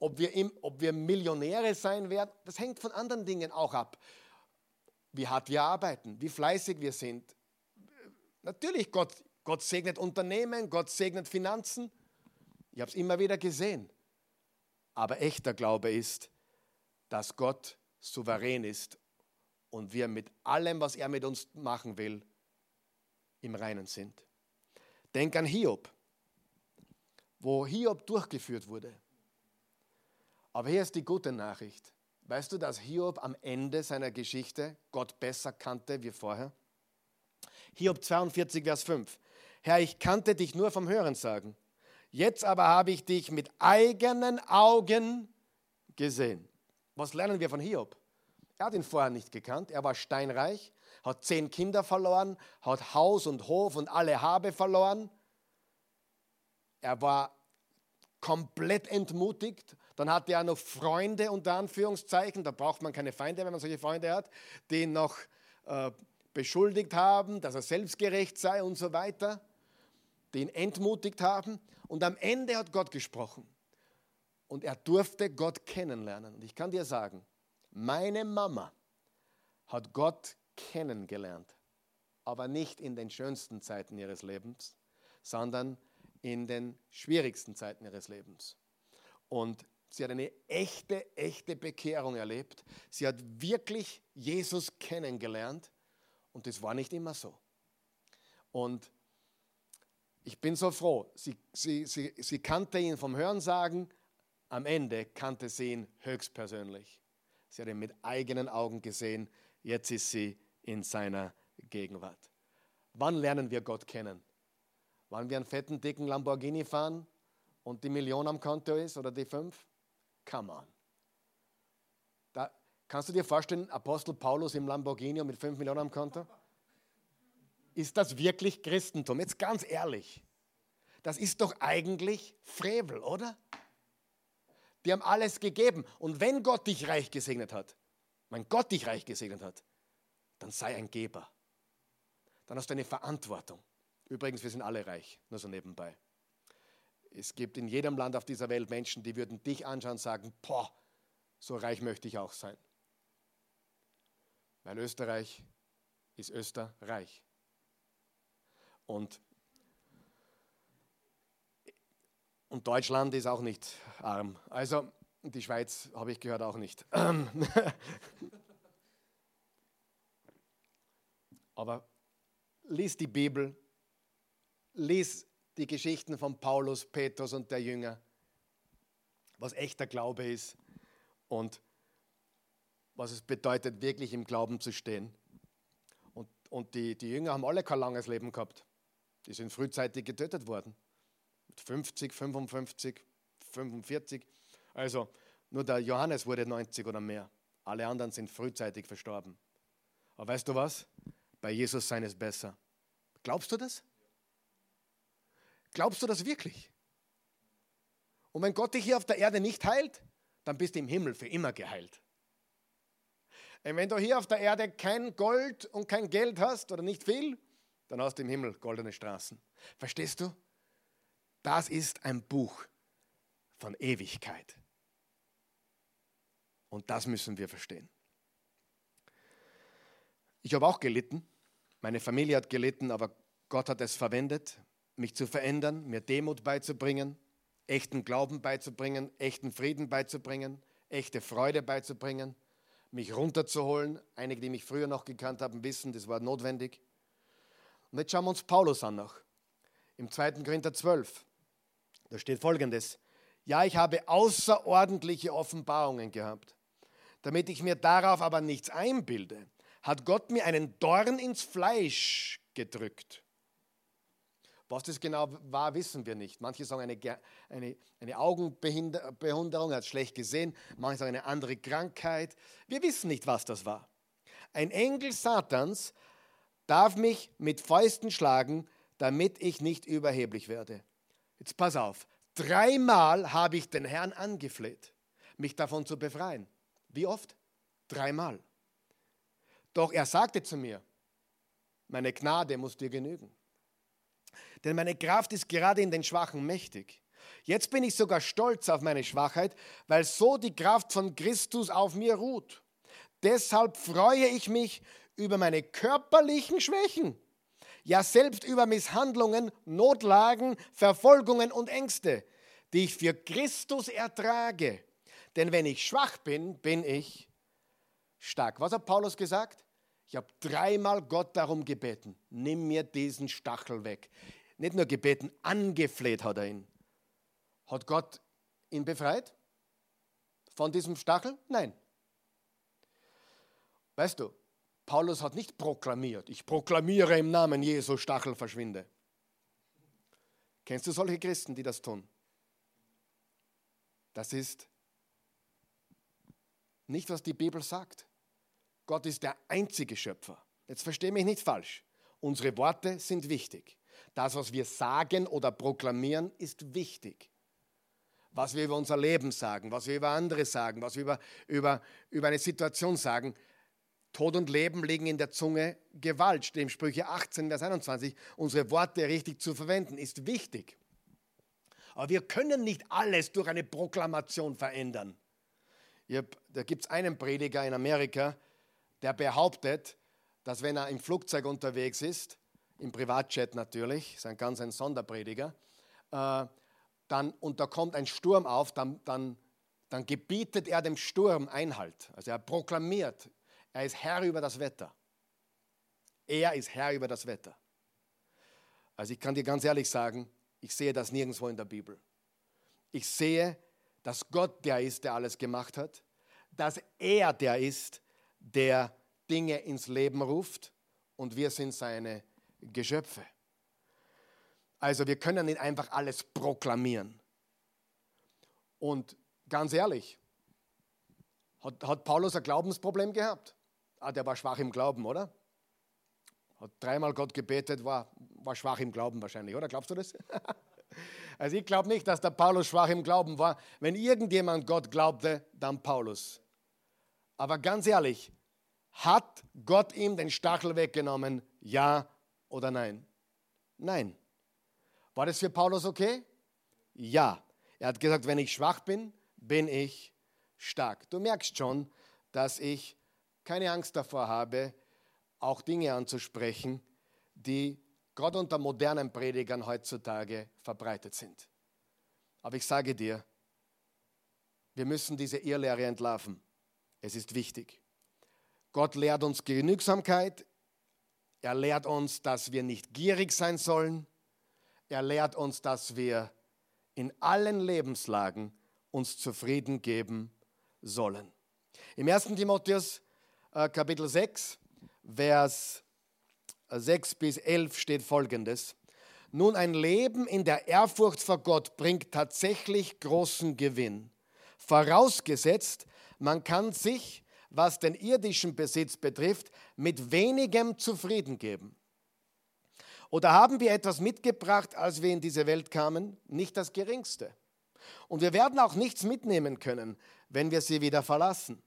S1: ob wir, im, ob wir Millionäre sein werden, das hängt von anderen Dingen auch ab. Wie hart wir arbeiten, wie fleißig wir sind. Natürlich, Gott, Gott segnet Unternehmen, Gott segnet Finanzen. Ich habe es immer wieder gesehen. Aber echter Glaube ist, dass Gott souverän ist und wir mit allem, was er mit uns machen will, im Reinen sind. Denk an Hiob, wo Hiob durchgeführt wurde. Aber hier ist die gute Nachricht. Weißt du, dass Hiob am Ende seiner Geschichte Gott besser kannte wie vorher? Hiob 42, Vers 5. Herr, ich kannte dich nur vom Hören sagen. Jetzt aber habe ich dich mit eigenen Augen gesehen. Was lernen wir von Hiob? Er hat ihn vorher nicht gekannt. Er war steinreich, hat zehn Kinder verloren, hat Haus und Hof und alle Habe verloren. Er war komplett entmutigt. Dann hatte er noch Freunde unter Anführungszeichen. Da braucht man keine Feinde, wenn man solche Freunde hat, die ihn noch äh, beschuldigt haben, dass er selbstgerecht sei und so weiter, die ihn entmutigt haben. Und am Ende hat Gott gesprochen. und er durfte Gott kennenlernen. Und ich kann dir sagen, meine Mama hat Gott kennengelernt, aber nicht in den schönsten Zeiten ihres Lebens, sondern in den schwierigsten Zeiten ihres Lebens. Und sie hat eine echte, echte Bekehrung erlebt. Sie hat wirklich Jesus kennengelernt und das war nicht immer so. Und ich bin so froh, sie, sie, sie, sie kannte ihn vom Hörensagen, am Ende kannte sie ihn höchstpersönlich. Sie hat ihn mit eigenen Augen gesehen, jetzt ist sie in seiner Gegenwart. Wann lernen wir Gott kennen? Wann wir einen fetten, dicken Lamborghini fahren und die Million am Konto ist oder die fünf? Come. Da, kannst du dir vorstellen, Apostel Paulus im Lamborghini und mit fünf Millionen am Konto? Ist das wirklich Christentum? Jetzt ganz ehrlich. Das ist doch eigentlich Frevel, oder? Die haben alles gegeben. Und wenn Gott dich reich gesegnet hat, wenn Gott dich reich gesegnet hat, dann sei ein Geber. Dann hast du eine Verantwortung. Übrigens, wir sind alle reich, nur so nebenbei. Es gibt in jedem Land auf dieser Welt Menschen, die würden dich anschauen und sagen, boah, so reich möchte ich auch sein. Weil Österreich ist Österreich. Und, und Deutschland ist auch nicht arm. Also die Schweiz habe ich gehört auch nicht. Aber lies die Bibel, lies die Geschichten von Paulus, Petrus und der Jünger, was echter Glaube ist und was es bedeutet, wirklich im Glauben zu stehen. Und, und die, die Jünger haben alle kein langes Leben gehabt. Die sind frühzeitig getötet worden. Mit 50, 55, 45. Also nur der Johannes wurde 90 oder mehr. Alle anderen sind frühzeitig verstorben. Aber weißt du was? Bei Jesus sein ist besser. Glaubst du das? Glaubst du das wirklich? Und wenn Gott dich hier auf der Erde nicht heilt, dann bist du im Himmel für immer geheilt. Und wenn du hier auf der Erde kein Gold und kein Geld hast oder nicht viel, dann hast du im Himmel goldene Straßen. Verstehst du? Das ist ein Buch von Ewigkeit. Und das müssen wir verstehen. Ich habe auch gelitten. Meine Familie hat gelitten, aber Gott hat es verwendet mich zu verändern, mir Demut beizubringen, echten Glauben beizubringen, echten Frieden beizubringen, echte Freude beizubringen, mich runterzuholen. Einige, die mich früher noch gekannt haben, wissen, das war notwendig. Und jetzt schauen wir uns Paulus an noch. Im 2. Korinther 12. Da steht folgendes. Ja, ich habe außerordentliche Offenbarungen gehabt. Damit ich mir darauf aber nichts einbilde, hat Gott mir einen Dorn ins Fleisch gedrückt was das genau war, wissen wir nicht. Manche sagen eine, eine, eine Augenbehinderung, er hat schlecht gesehen. Manche sagen eine andere Krankheit. Wir wissen nicht, was das war. Ein Engel Satans darf mich mit Fäusten schlagen, damit ich nicht überheblich werde. Jetzt pass auf. Dreimal habe ich den Herrn angefleht, mich davon zu befreien. Wie oft? Dreimal. Doch er sagte zu mir, meine Gnade muss dir genügen. Denn meine Kraft ist gerade in den Schwachen mächtig. Jetzt bin ich sogar stolz auf meine Schwachheit, weil so die Kraft von Christus auf mir ruht. Deshalb freue ich mich über meine körperlichen Schwächen, ja selbst über Misshandlungen, Notlagen, Verfolgungen und Ängste, die ich für Christus ertrage. Denn wenn ich schwach bin, bin ich stark. Was hat Paulus gesagt? Ich habe dreimal Gott darum gebeten, nimm mir diesen Stachel weg. Nicht nur gebeten, angefleht hat er ihn. Hat Gott ihn befreit von diesem Stachel? Nein. Weißt du, Paulus hat nicht proklamiert, ich proklamiere im Namen Jesu, Stachel verschwinde. Kennst du solche Christen, die das tun? Das ist nicht, was die Bibel sagt. Gott ist der einzige Schöpfer. Jetzt verstehe mich nicht falsch. Unsere Worte sind wichtig. Das, was wir sagen oder proklamieren, ist wichtig. Was wir über unser Leben sagen, was wir über andere sagen, was wir über, über, über eine Situation sagen. Tod und Leben liegen in der Zunge Gewalt, steht im Sprüche 18, Vers 21. Unsere Worte richtig zu verwenden, ist wichtig. Aber wir können nicht alles durch eine Proklamation verändern. Hab, da gibt es einen Prediger in Amerika, der behauptet, dass wenn er im Flugzeug unterwegs ist, im Privatjet natürlich, ist ein ganz ein Sonderprediger, äh, dann, und da kommt ein Sturm auf, dann, dann, dann gebietet er dem Sturm Einhalt. Also er proklamiert, er ist Herr über das Wetter. Er ist Herr über das Wetter. Also ich kann dir ganz ehrlich sagen, ich sehe das nirgendwo in der Bibel. Ich sehe, dass Gott der ist, der alles gemacht hat, dass er der ist, der Dinge ins Leben ruft und wir sind seine Geschöpfe. Also wir können nicht einfach alles proklamieren. Und ganz ehrlich, hat, hat Paulus ein Glaubensproblem gehabt? Ah, der war schwach im Glauben, oder? Hat dreimal Gott gebetet, war, war schwach im Glauben wahrscheinlich, oder? Glaubst du das? also ich glaube nicht, dass der Paulus schwach im Glauben war. Wenn irgendjemand Gott glaubte, dann Paulus. Aber ganz ehrlich, hat Gott ihm den Stachel weggenommen? Ja oder nein? Nein. War das für Paulus okay? Ja. Er hat gesagt, wenn ich schwach bin, bin ich stark. Du merkst schon, dass ich keine Angst davor habe, auch Dinge anzusprechen, die gerade unter modernen Predigern heutzutage verbreitet sind. Aber ich sage dir, wir müssen diese Irrlehre entlarven. Es ist wichtig. Gott lehrt uns Genügsamkeit. Er lehrt uns, dass wir nicht gierig sein sollen. Er lehrt uns, dass wir in allen Lebenslagen uns zufrieden geben sollen. Im 1. Timotheus äh, Kapitel 6 Vers 6 bis 11 steht folgendes. Nun, ein Leben in der Ehrfurcht vor Gott bringt tatsächlich großen Gewinn. Vorausgesetzt, man kann sich, was den irdischen Besitz betrifft, mit wenigem zufrieden geben. Oder haben wir etwas mitgebracht, als wir in diese Welt kamen? Nicht das geringste. Und wir werden auch nichts mitnehmen können, wenn wir sie wieder verlassen.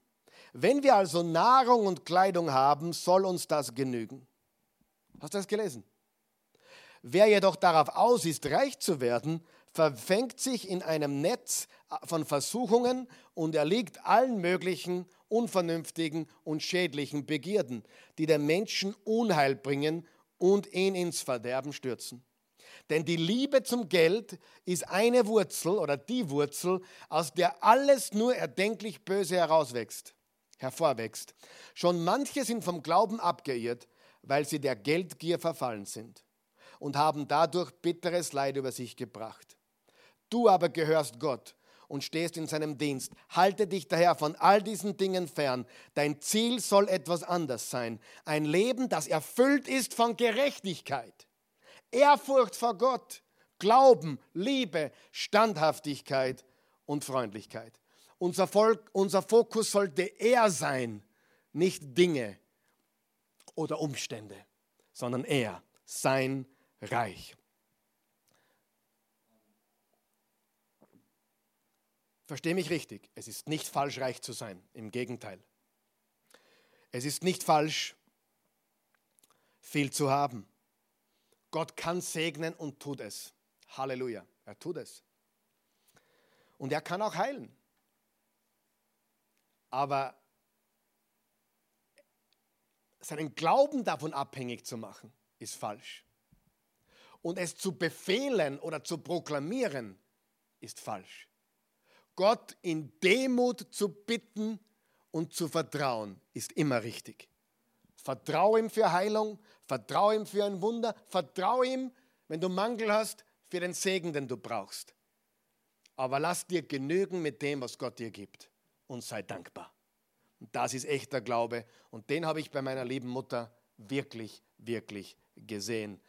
S1: Wenn wir also Nahrung und Kleidung haben, soll uns das genügen. Hast du das gelesen? Wer jedoch darauf aus ist, reich zu werden, verfängt sich in einem Netz von Versuchungen und erliegt allen möglichen unvernünftigen und schädlichen Begierden, die dem Menschen Unheil bringen und ihn ins Verderben stürzen. Denn die Liebe zum Geld ist eine Wurzel oder die Wurzel, aus der alles nur erdenklich Böse herauswächst hervorwächst. Schon manche sind vom Glauben abgeirrt, weil sie der Geldgier verfallen sind und haben dadurch bitteres Leid über sich gebracht. Du aber gehörst Gott und stehst in seinem Dienst. Halte dich daher von all diesen Dingen fern. Dein Ziel soll etwas anders sein. Ein Leben, das erfüllt ist von Gerechtigkeit, Ehrfurcht vor Gott, Glauben, Liebe, Standhaftigkeit und Freundlichkeit. Unser, Volk, unser Fokus sollte er sein, nicht Dinge oder Umstände, sondern er, sein Reich. Verstehe mich richtig, es ist nicht falsch, reich zu sein, im Gegenteil. Es ist nicht falsch, viel zu haben. Gott kann segnen und tut es. Halleluja, er tut es. Und er kann auch heilen. Aber seinen Glauben davon abhängig zu machen, ist falsch. Und es zu befehlen oder zu proklamieren, ist falsch. Gott in Demut zu bitten und zu vertrauen, ist immer richtig. Vertraue ihm für Heilung, vertraue ihm für ein Wunder, vertraue ihm, wenn du Mangel hast, für den Segen, den du brauchst. Aber lass dir genügen mit dem, was Gott dir gibt und sei dankbar. Und das ist echter Glaube und den habe ich bei meiner lieben Mutter wirklich, wirklich gesehen.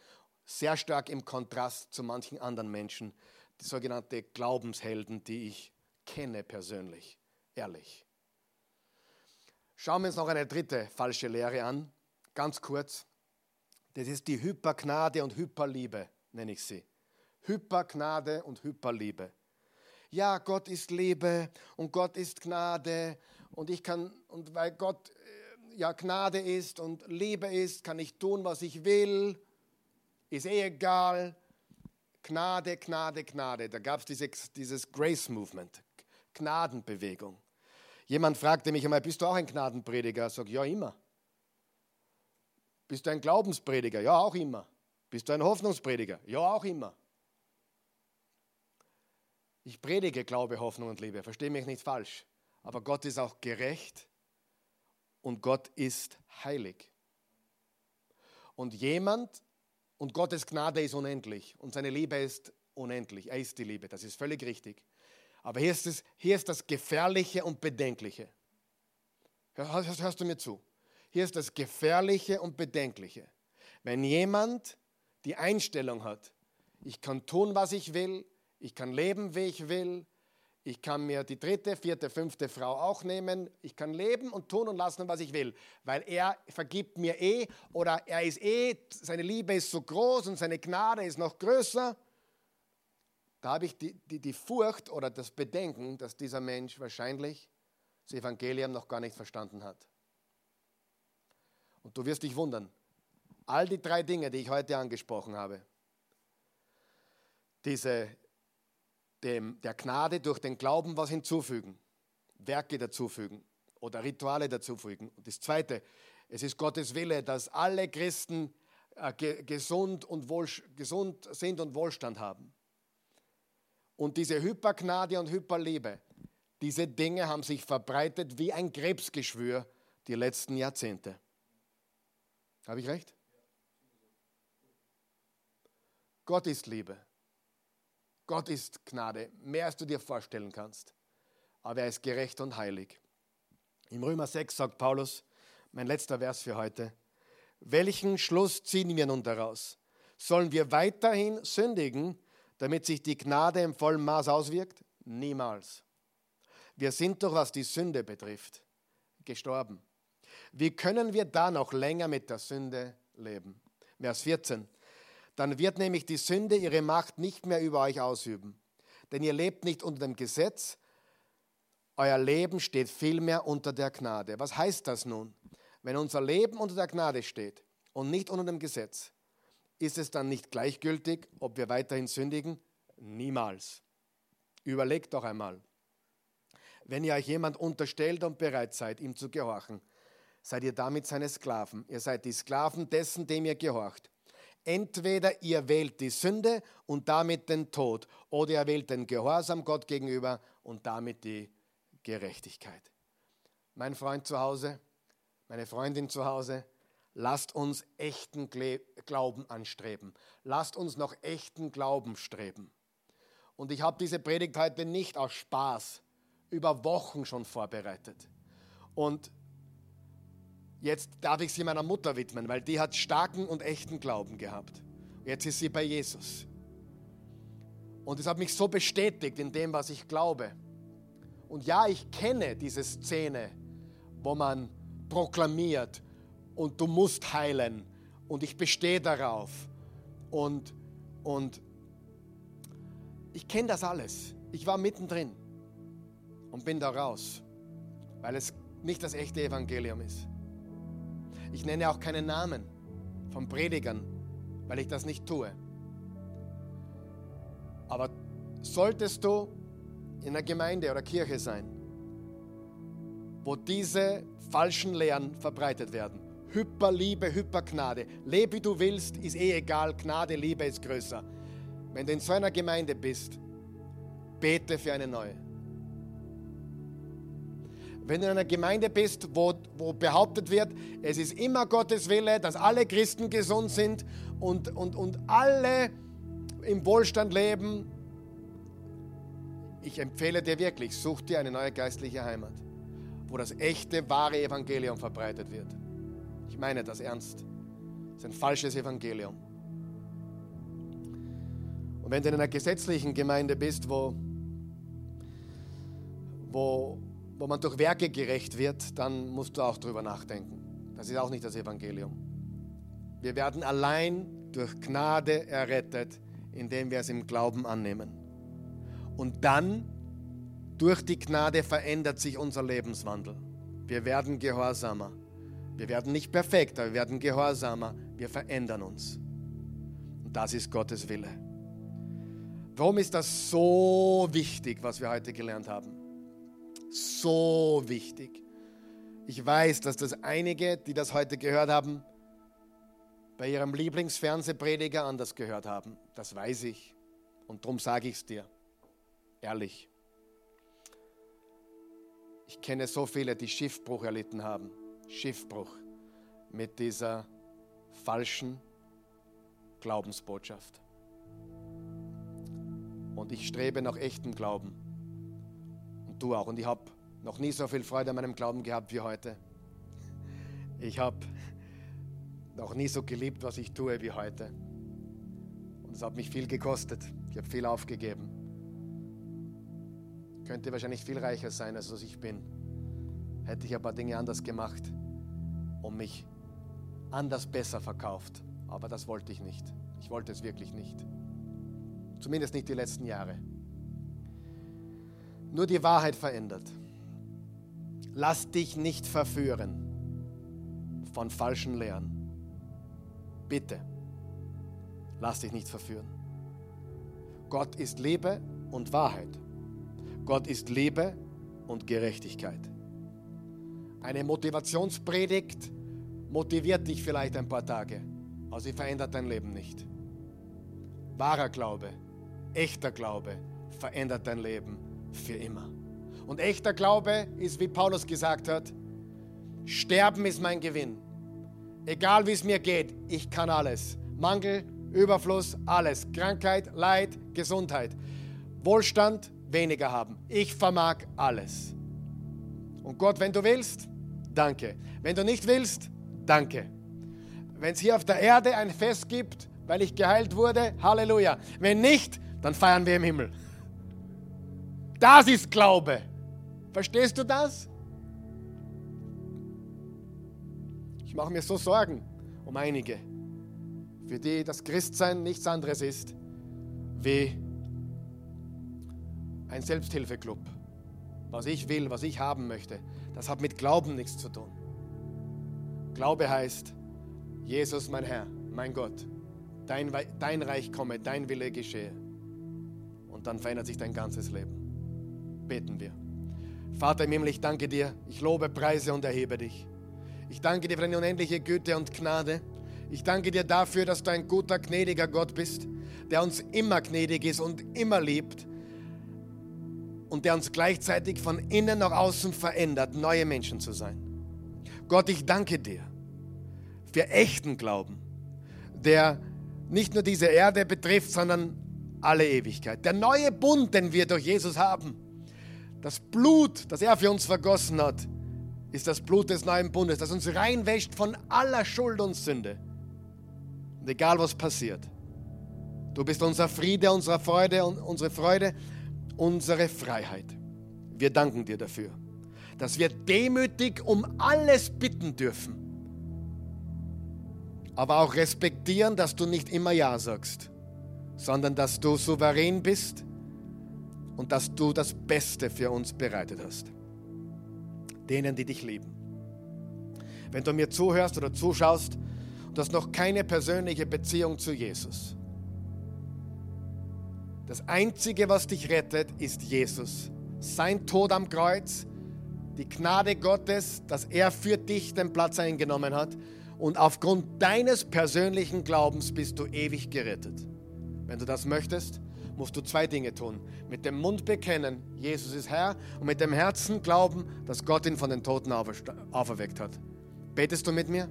S1: Sehr stark im Kontrast zu manchen anderen Menschen, die sogenannte Glaubenshelden, die ich kenne persönlich, ehrlich. Schauen wir uns noch eine dritte falsche Lehre an, ganz kurz. Das ist die Hypergnade und Hyperliebe, nenne ich sie. Hypergnade und Hyperliebe ja, Gott ist Liebe und Gott ist Gnade und ich kann, und weil Gott äh, ja Gnade ist und Liebe ist, kann ich tun, was ich will, ist eh egal, Gnade, Gnade, Gnade. Da gab es dieses, dieses Grace Movement, Gnadenbewegung. Jemand fragte mich einmal, bist du auch ein Gnadenprediger? Ich sage, ja, immer. Bist du ein Glaubensprediger? Ja, auch immer. Bist du ein Hoffnungsprediger? Ja, auch immer. Ich predige Glaube, Hoffnung und Liebe. Verstehe mich nicht falsch. Aber Gott ist auch gerecht und Gott ist heilig. Und jemand, und Gottes Gnade ist unendlich und seine Liebe ist unendlich. Er ist die Liebe, das ist völlig richtig. Aber hier ist, es, hier ist das Gefährliche und Bedenkliche. Hörst, hörst du mir zu? Hier ist das Gefährliche und Bedenkliche. Wenn jemand die Einstellung hat, ich kann tun, was ich will, ich kann leben, wie ich will, ich kann mir die dritte, vierte, fünfte Frau auch nehmen. Ich kann leben und tun und lassen, was ich will, weil er vergibt mir eh oder er ist eh, seine Liebe ist so groß und seine Gnade ist noch größer. Da habe ich die, die, die Furcht oder das Bedenken, dass dieser Mensch wahrscheinlich das Evangelium noch gar nicht verstanden hat. Und du wirst dich wundern, all die drei Dinge, die ich heute angesprochen habe, diese dem, der Gnade durch den Glauben was hinzufügen, Werke dazufügen oder Rituale dazufügen. Und das Zweite, es ist Gottes Wille, dass alle Christen äh, ge gesund, und wohl, gesund sind und Wohlstand haben. Und diese Hypergnade und Hyperliebe, diese Dinge haben sich verbreitet wie ein Krebsgeschwür die letzten Jahrzehnte. Habe ich recht? Gott ist Liebe. Gott ist Gnade, mehr als du dir vorstellen kannst. Aber er ist gerecht und heilig. Im Römer 6 sagt Paulus, mein letzter Vers für heute, welchen Schluss ziehen wir nun daraus? Sollen wir weiterhin sündigen, damit sich die Gnade im vollen Maß auswirkt? Niemals. Wir sind doch, was die Sünde betrifft, gestorben. Wie können wir da noch länger mit der Sünde leben? Vers 14. Dann wird nämlich die Sünde ihre Macht nicht mehr über euch ausüben. Denn ihr lebt nicht unter dem Gesetz, euer Leben steht vielmehr unter der Gnade. Was heißt das nun? Wenn unser Leben unter der Gnade steht und nicht unter dem Gesetz, ist es dann nicht gleichgültig, ob wir weiterhin sündigen? Niemals. Überlegt doch einmal. Wenn ihr euch jemand unterstellt und bereit seid, ihm zu gehorchen, seid ihr damit seine Sklaven. Ihr seid die Sklaven dessen, dem ihr gehorcht. Entweder ihr wählt die Sünde und damit den Tod, oder ihr wählt den Gehorsam Gott gegenüber und damit die Gerechtigkeit. Mein Freund zu Hause, meine Freundin zu Hause, lasst uns echten Glauben anstreben. Lasst uns noch echten Glauben streben. Und ich habe diese Predigt heute nicht aus Spaß über Wochen schon vorbereitet. Und Jetzt darf ich sie meiner Mutter widmen, weil die hat starken und echten Glauben gehabt. Jetzt ist sie bei Jesus. Und es hat mich so bestätigt in dem, was ich glaube. Und ja, ich kenne diese Szene, wo man proklamiert und du musst heilen und ich bestehe darauf. Und, und ich kenne das alles. Ich war mittendrin und bin da raus, weil es nicht das echte Evangelium ist. Ich nenne auch keinen Namen von Predigern, weil ich das nicht tue. Aber solltest du in einer Gemeinde oder Kirche sein, wo diese falschen Lehren verbreitet werden, Hyperliebe, Hypergnade, lebe wie du willst, ist eh egal, Gnade, Liebe ist größer. Wenn du in so einer Gemeinde bist, bete für eine neue. Wenn du in einer Gemeinde bist, wo, wo behauptet wird, es ist immer Gottes Wille, dass alle Christen gesund sind und, und, und alle im Wohlstand leben, ich empfehle dir wirklich, such dir eine neue geistliche Heimat, wo das echte, wahre Evangelium verbreitet wird. Ich meine das ernst. Das ist ein falsches Evangelium. Und wenn du in einer gesetzlichen Gemeinde bist, wo, wo, wo man durch Werke gerecht wird, dann musst du auch darüber nachdenken. Das ist auch nicht das Evangelium. Wir werden allein durch Gnade errettet, indem wir es im Glauben annehmen. Und dann, durch die Gnade verändert sich unser Lebenswandel. Wir werden gehorsamer. Wir werden nicht perfekt, aber wir werden gehorsamer. Wir verändern uns. Und das ist Gottes Wille. Warum ist das so wichtig, was wir heute gelernt haben? So wichtig. Ich weiß, dass das einige, die das heute gehört haben, bei ihrem Lieblingsfernsehprediger anders gehört haben. Das weiß ich. Und darum sage ich es dir. Ehrlich. Ich kenne so viele, die Schiffbruch erlitten haben. Schiffbruch mit dieser falschen Glaubensbotschaft. Und ich strebe nach echtem Glauben. Und du auch. Und ich habe noch nie so viel Freude an meinem Glauben gehabt wie heute. Ich habe noch nie so geliebt, was ich tue wie heute. Und es hat mich viel gekostet. Ich habe viel aufgegeben. Könnte wahrscheinlich viel reicher sein, als was ich bin. Hätte ich ein paar Dinge anders gemacht und mich anders besser verkauft. Aber das wollte ich nicht. Ich wollte es wirklich nicht. Zumindest nicht die letzten Jahre. Nur die Wahrheit verändert. Lass dich nicht verführen von falschen Lehren. Bitte, lass dich nicht verführen. Gott ist Liebe und Wahrheit. Gott ist Liebe und Gerechtigkeit. Eine Motivationspredigt motiviert dich vielleicht ein paar Tage, aber sie verändert dein Leben nicht. Wahrer Glaube, echter Glaube verändert dein Leben für immer. Und echter Glaube ist, wie Paulus gesagt hat, Sterben ist mein Gewinn. Egal wie es mir geht, ich kann alles. Mangel, Überfluss, alles. Krankheit, Leid, Gesundheit. Wohlstand, weniger haben. Ich vermag alles. Und Gott, wenn du willst, danke. Wenn du nicht willst, danke. Wenn es hier auf der Erde ein Fest gibt, weil ich geheilt wurde, Halleluja. Wenn nicht, dann feiern wir im Himmel. Das ist Glaube. Verstehst du das? Ich mache mir so Sorgen um einige, für die das Christsein nichts anderes ist wie ein Selbsthilfeclub. Was ich will, was ich haben möchte, das hat mit Glauben nichts zu tun. Glaube heißt, Jesus mein Herr, mein Gott, dein, dein Reich komme, dein Wille geschehe. Und dann verändert sich dein ganzes Leben. Beten wir. Vater im Himmel, ich danke dir, ich lobe, preise und erhebe dich. Ich danke dir für deine unendliche Güte und Gnade. Ich danke dir dafür, dass du ein guter, gnädiger Gott bist, der uns immer gnädig ist und immer liebt und der uns gleichzeitig von innen nach außen verändert, neue Menschen zu sein. Gott, ich danke dir für echten Glauben, der nicht nur diese Erde betrifft, sondern alle Ewigkeit. Der neue Bund, den wir durch Jesus haben, das Blut, das er für uns vergossen hat, ist das Blut des neuen Bundes, das uns reinwäscht von aller Schuld und Sünde. Und egal was passiert, du bist unser Friede, unsere Freude und unsere Freude unsere Freiheit. Wir danken dir dafür, dass wir demütig um alles bitten dürfen, aber auch respektieren, dass du nicht immer Ja sagst, sondern dass du souverän bist und dass du das Beste für uns bereitet hast. Denen, die dich lieben. Wenn du mir zuhörst oder zuschaust und hast noch keine persönliche Beziehung zu Jesus, das Einzige, was dich rettet, ist Jesus. Sein Tod am Kreuz, die Gnade Gottes, dass er für dich den Platz eingenommen hat. Und aufgrund deines persönlichen Glaubens bist du ewig gerettet. Wenn du das möchtest, musst du zwei Dinge tun. Mit dem Mund bekennen, Jesus ist Herr, und mit dem Herzen glauben, dass Gott ihn von den Toten auferweckt hat. Betest du mit mir?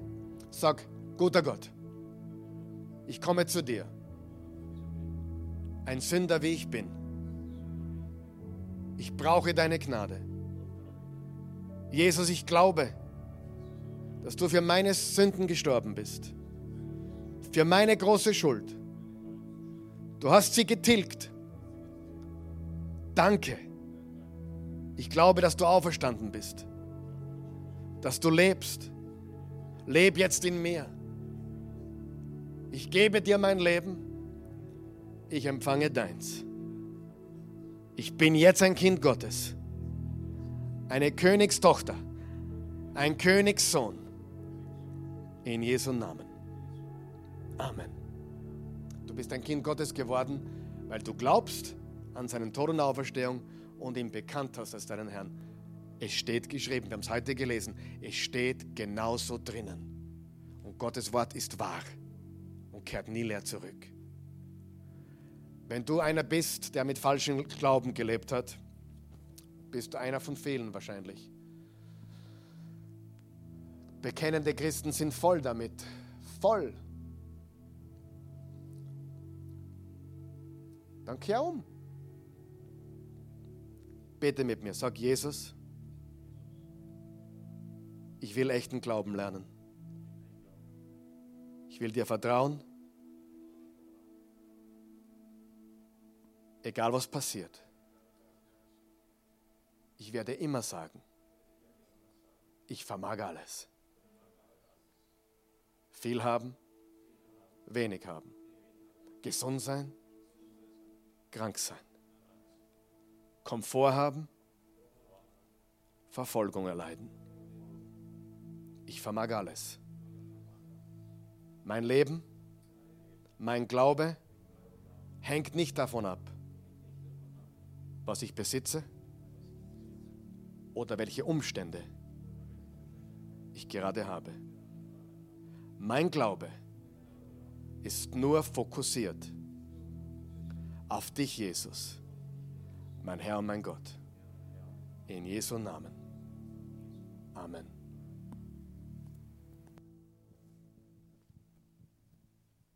S1: Sag, guter Gott, ich komme zu dir ein Sünder wie ich bin. Ich brauche deine Gnade. Jesus, ich glaube, dass du für meine Sünden gestorben bist. Für meine große Schuld. Du hast sie getilgt. Danke. Ich glaube, dass du auferstanden bist. Dass du lebst. Leb jetzt in mir. Ich gebe dir mein Leben ich empfange deins. Ich bin jetzt ein Kind Gottes, eine Königstochter, ein Königssohn. In Jesu Namen. Amen. Du bist ein Kind Gottes geworden, weil du glaubst an seinen Tod und Auferstehung und ihn bekannt hast als deinen Herrn. Es steht geschrieben, wir haben es heute gelesen, es steht genauso drinnen. Und Gottes Wort ist wahr und kehrt nie leer zurück. Wenn du einer bist, der mit falschem Glauben gelebt hat, bist du einer von vielen wahrscheinlich. Bekennende Christen sind voll damit. Voll. Dann kehr um. Bete mit mir. Sag Jesus, ich will echten Glauben lernen. Ich will dir vertrauen. Egal was passiert. Ich werde immer sagen, ich vermag alles. Viel haben, wenig haben. Gesund sein, krank sein. Komfort haben, Verfolgung erleiden. Ich vermag alles. Mein Leben, mein Glaube hängt nicht davon ab, was ich besitze oder welche Umstände ich gerade habe. Mein Glaube ist nur fokussiert auf dich, Jesus, mein Herr und mein Gott. In Jesu Namen. Amen.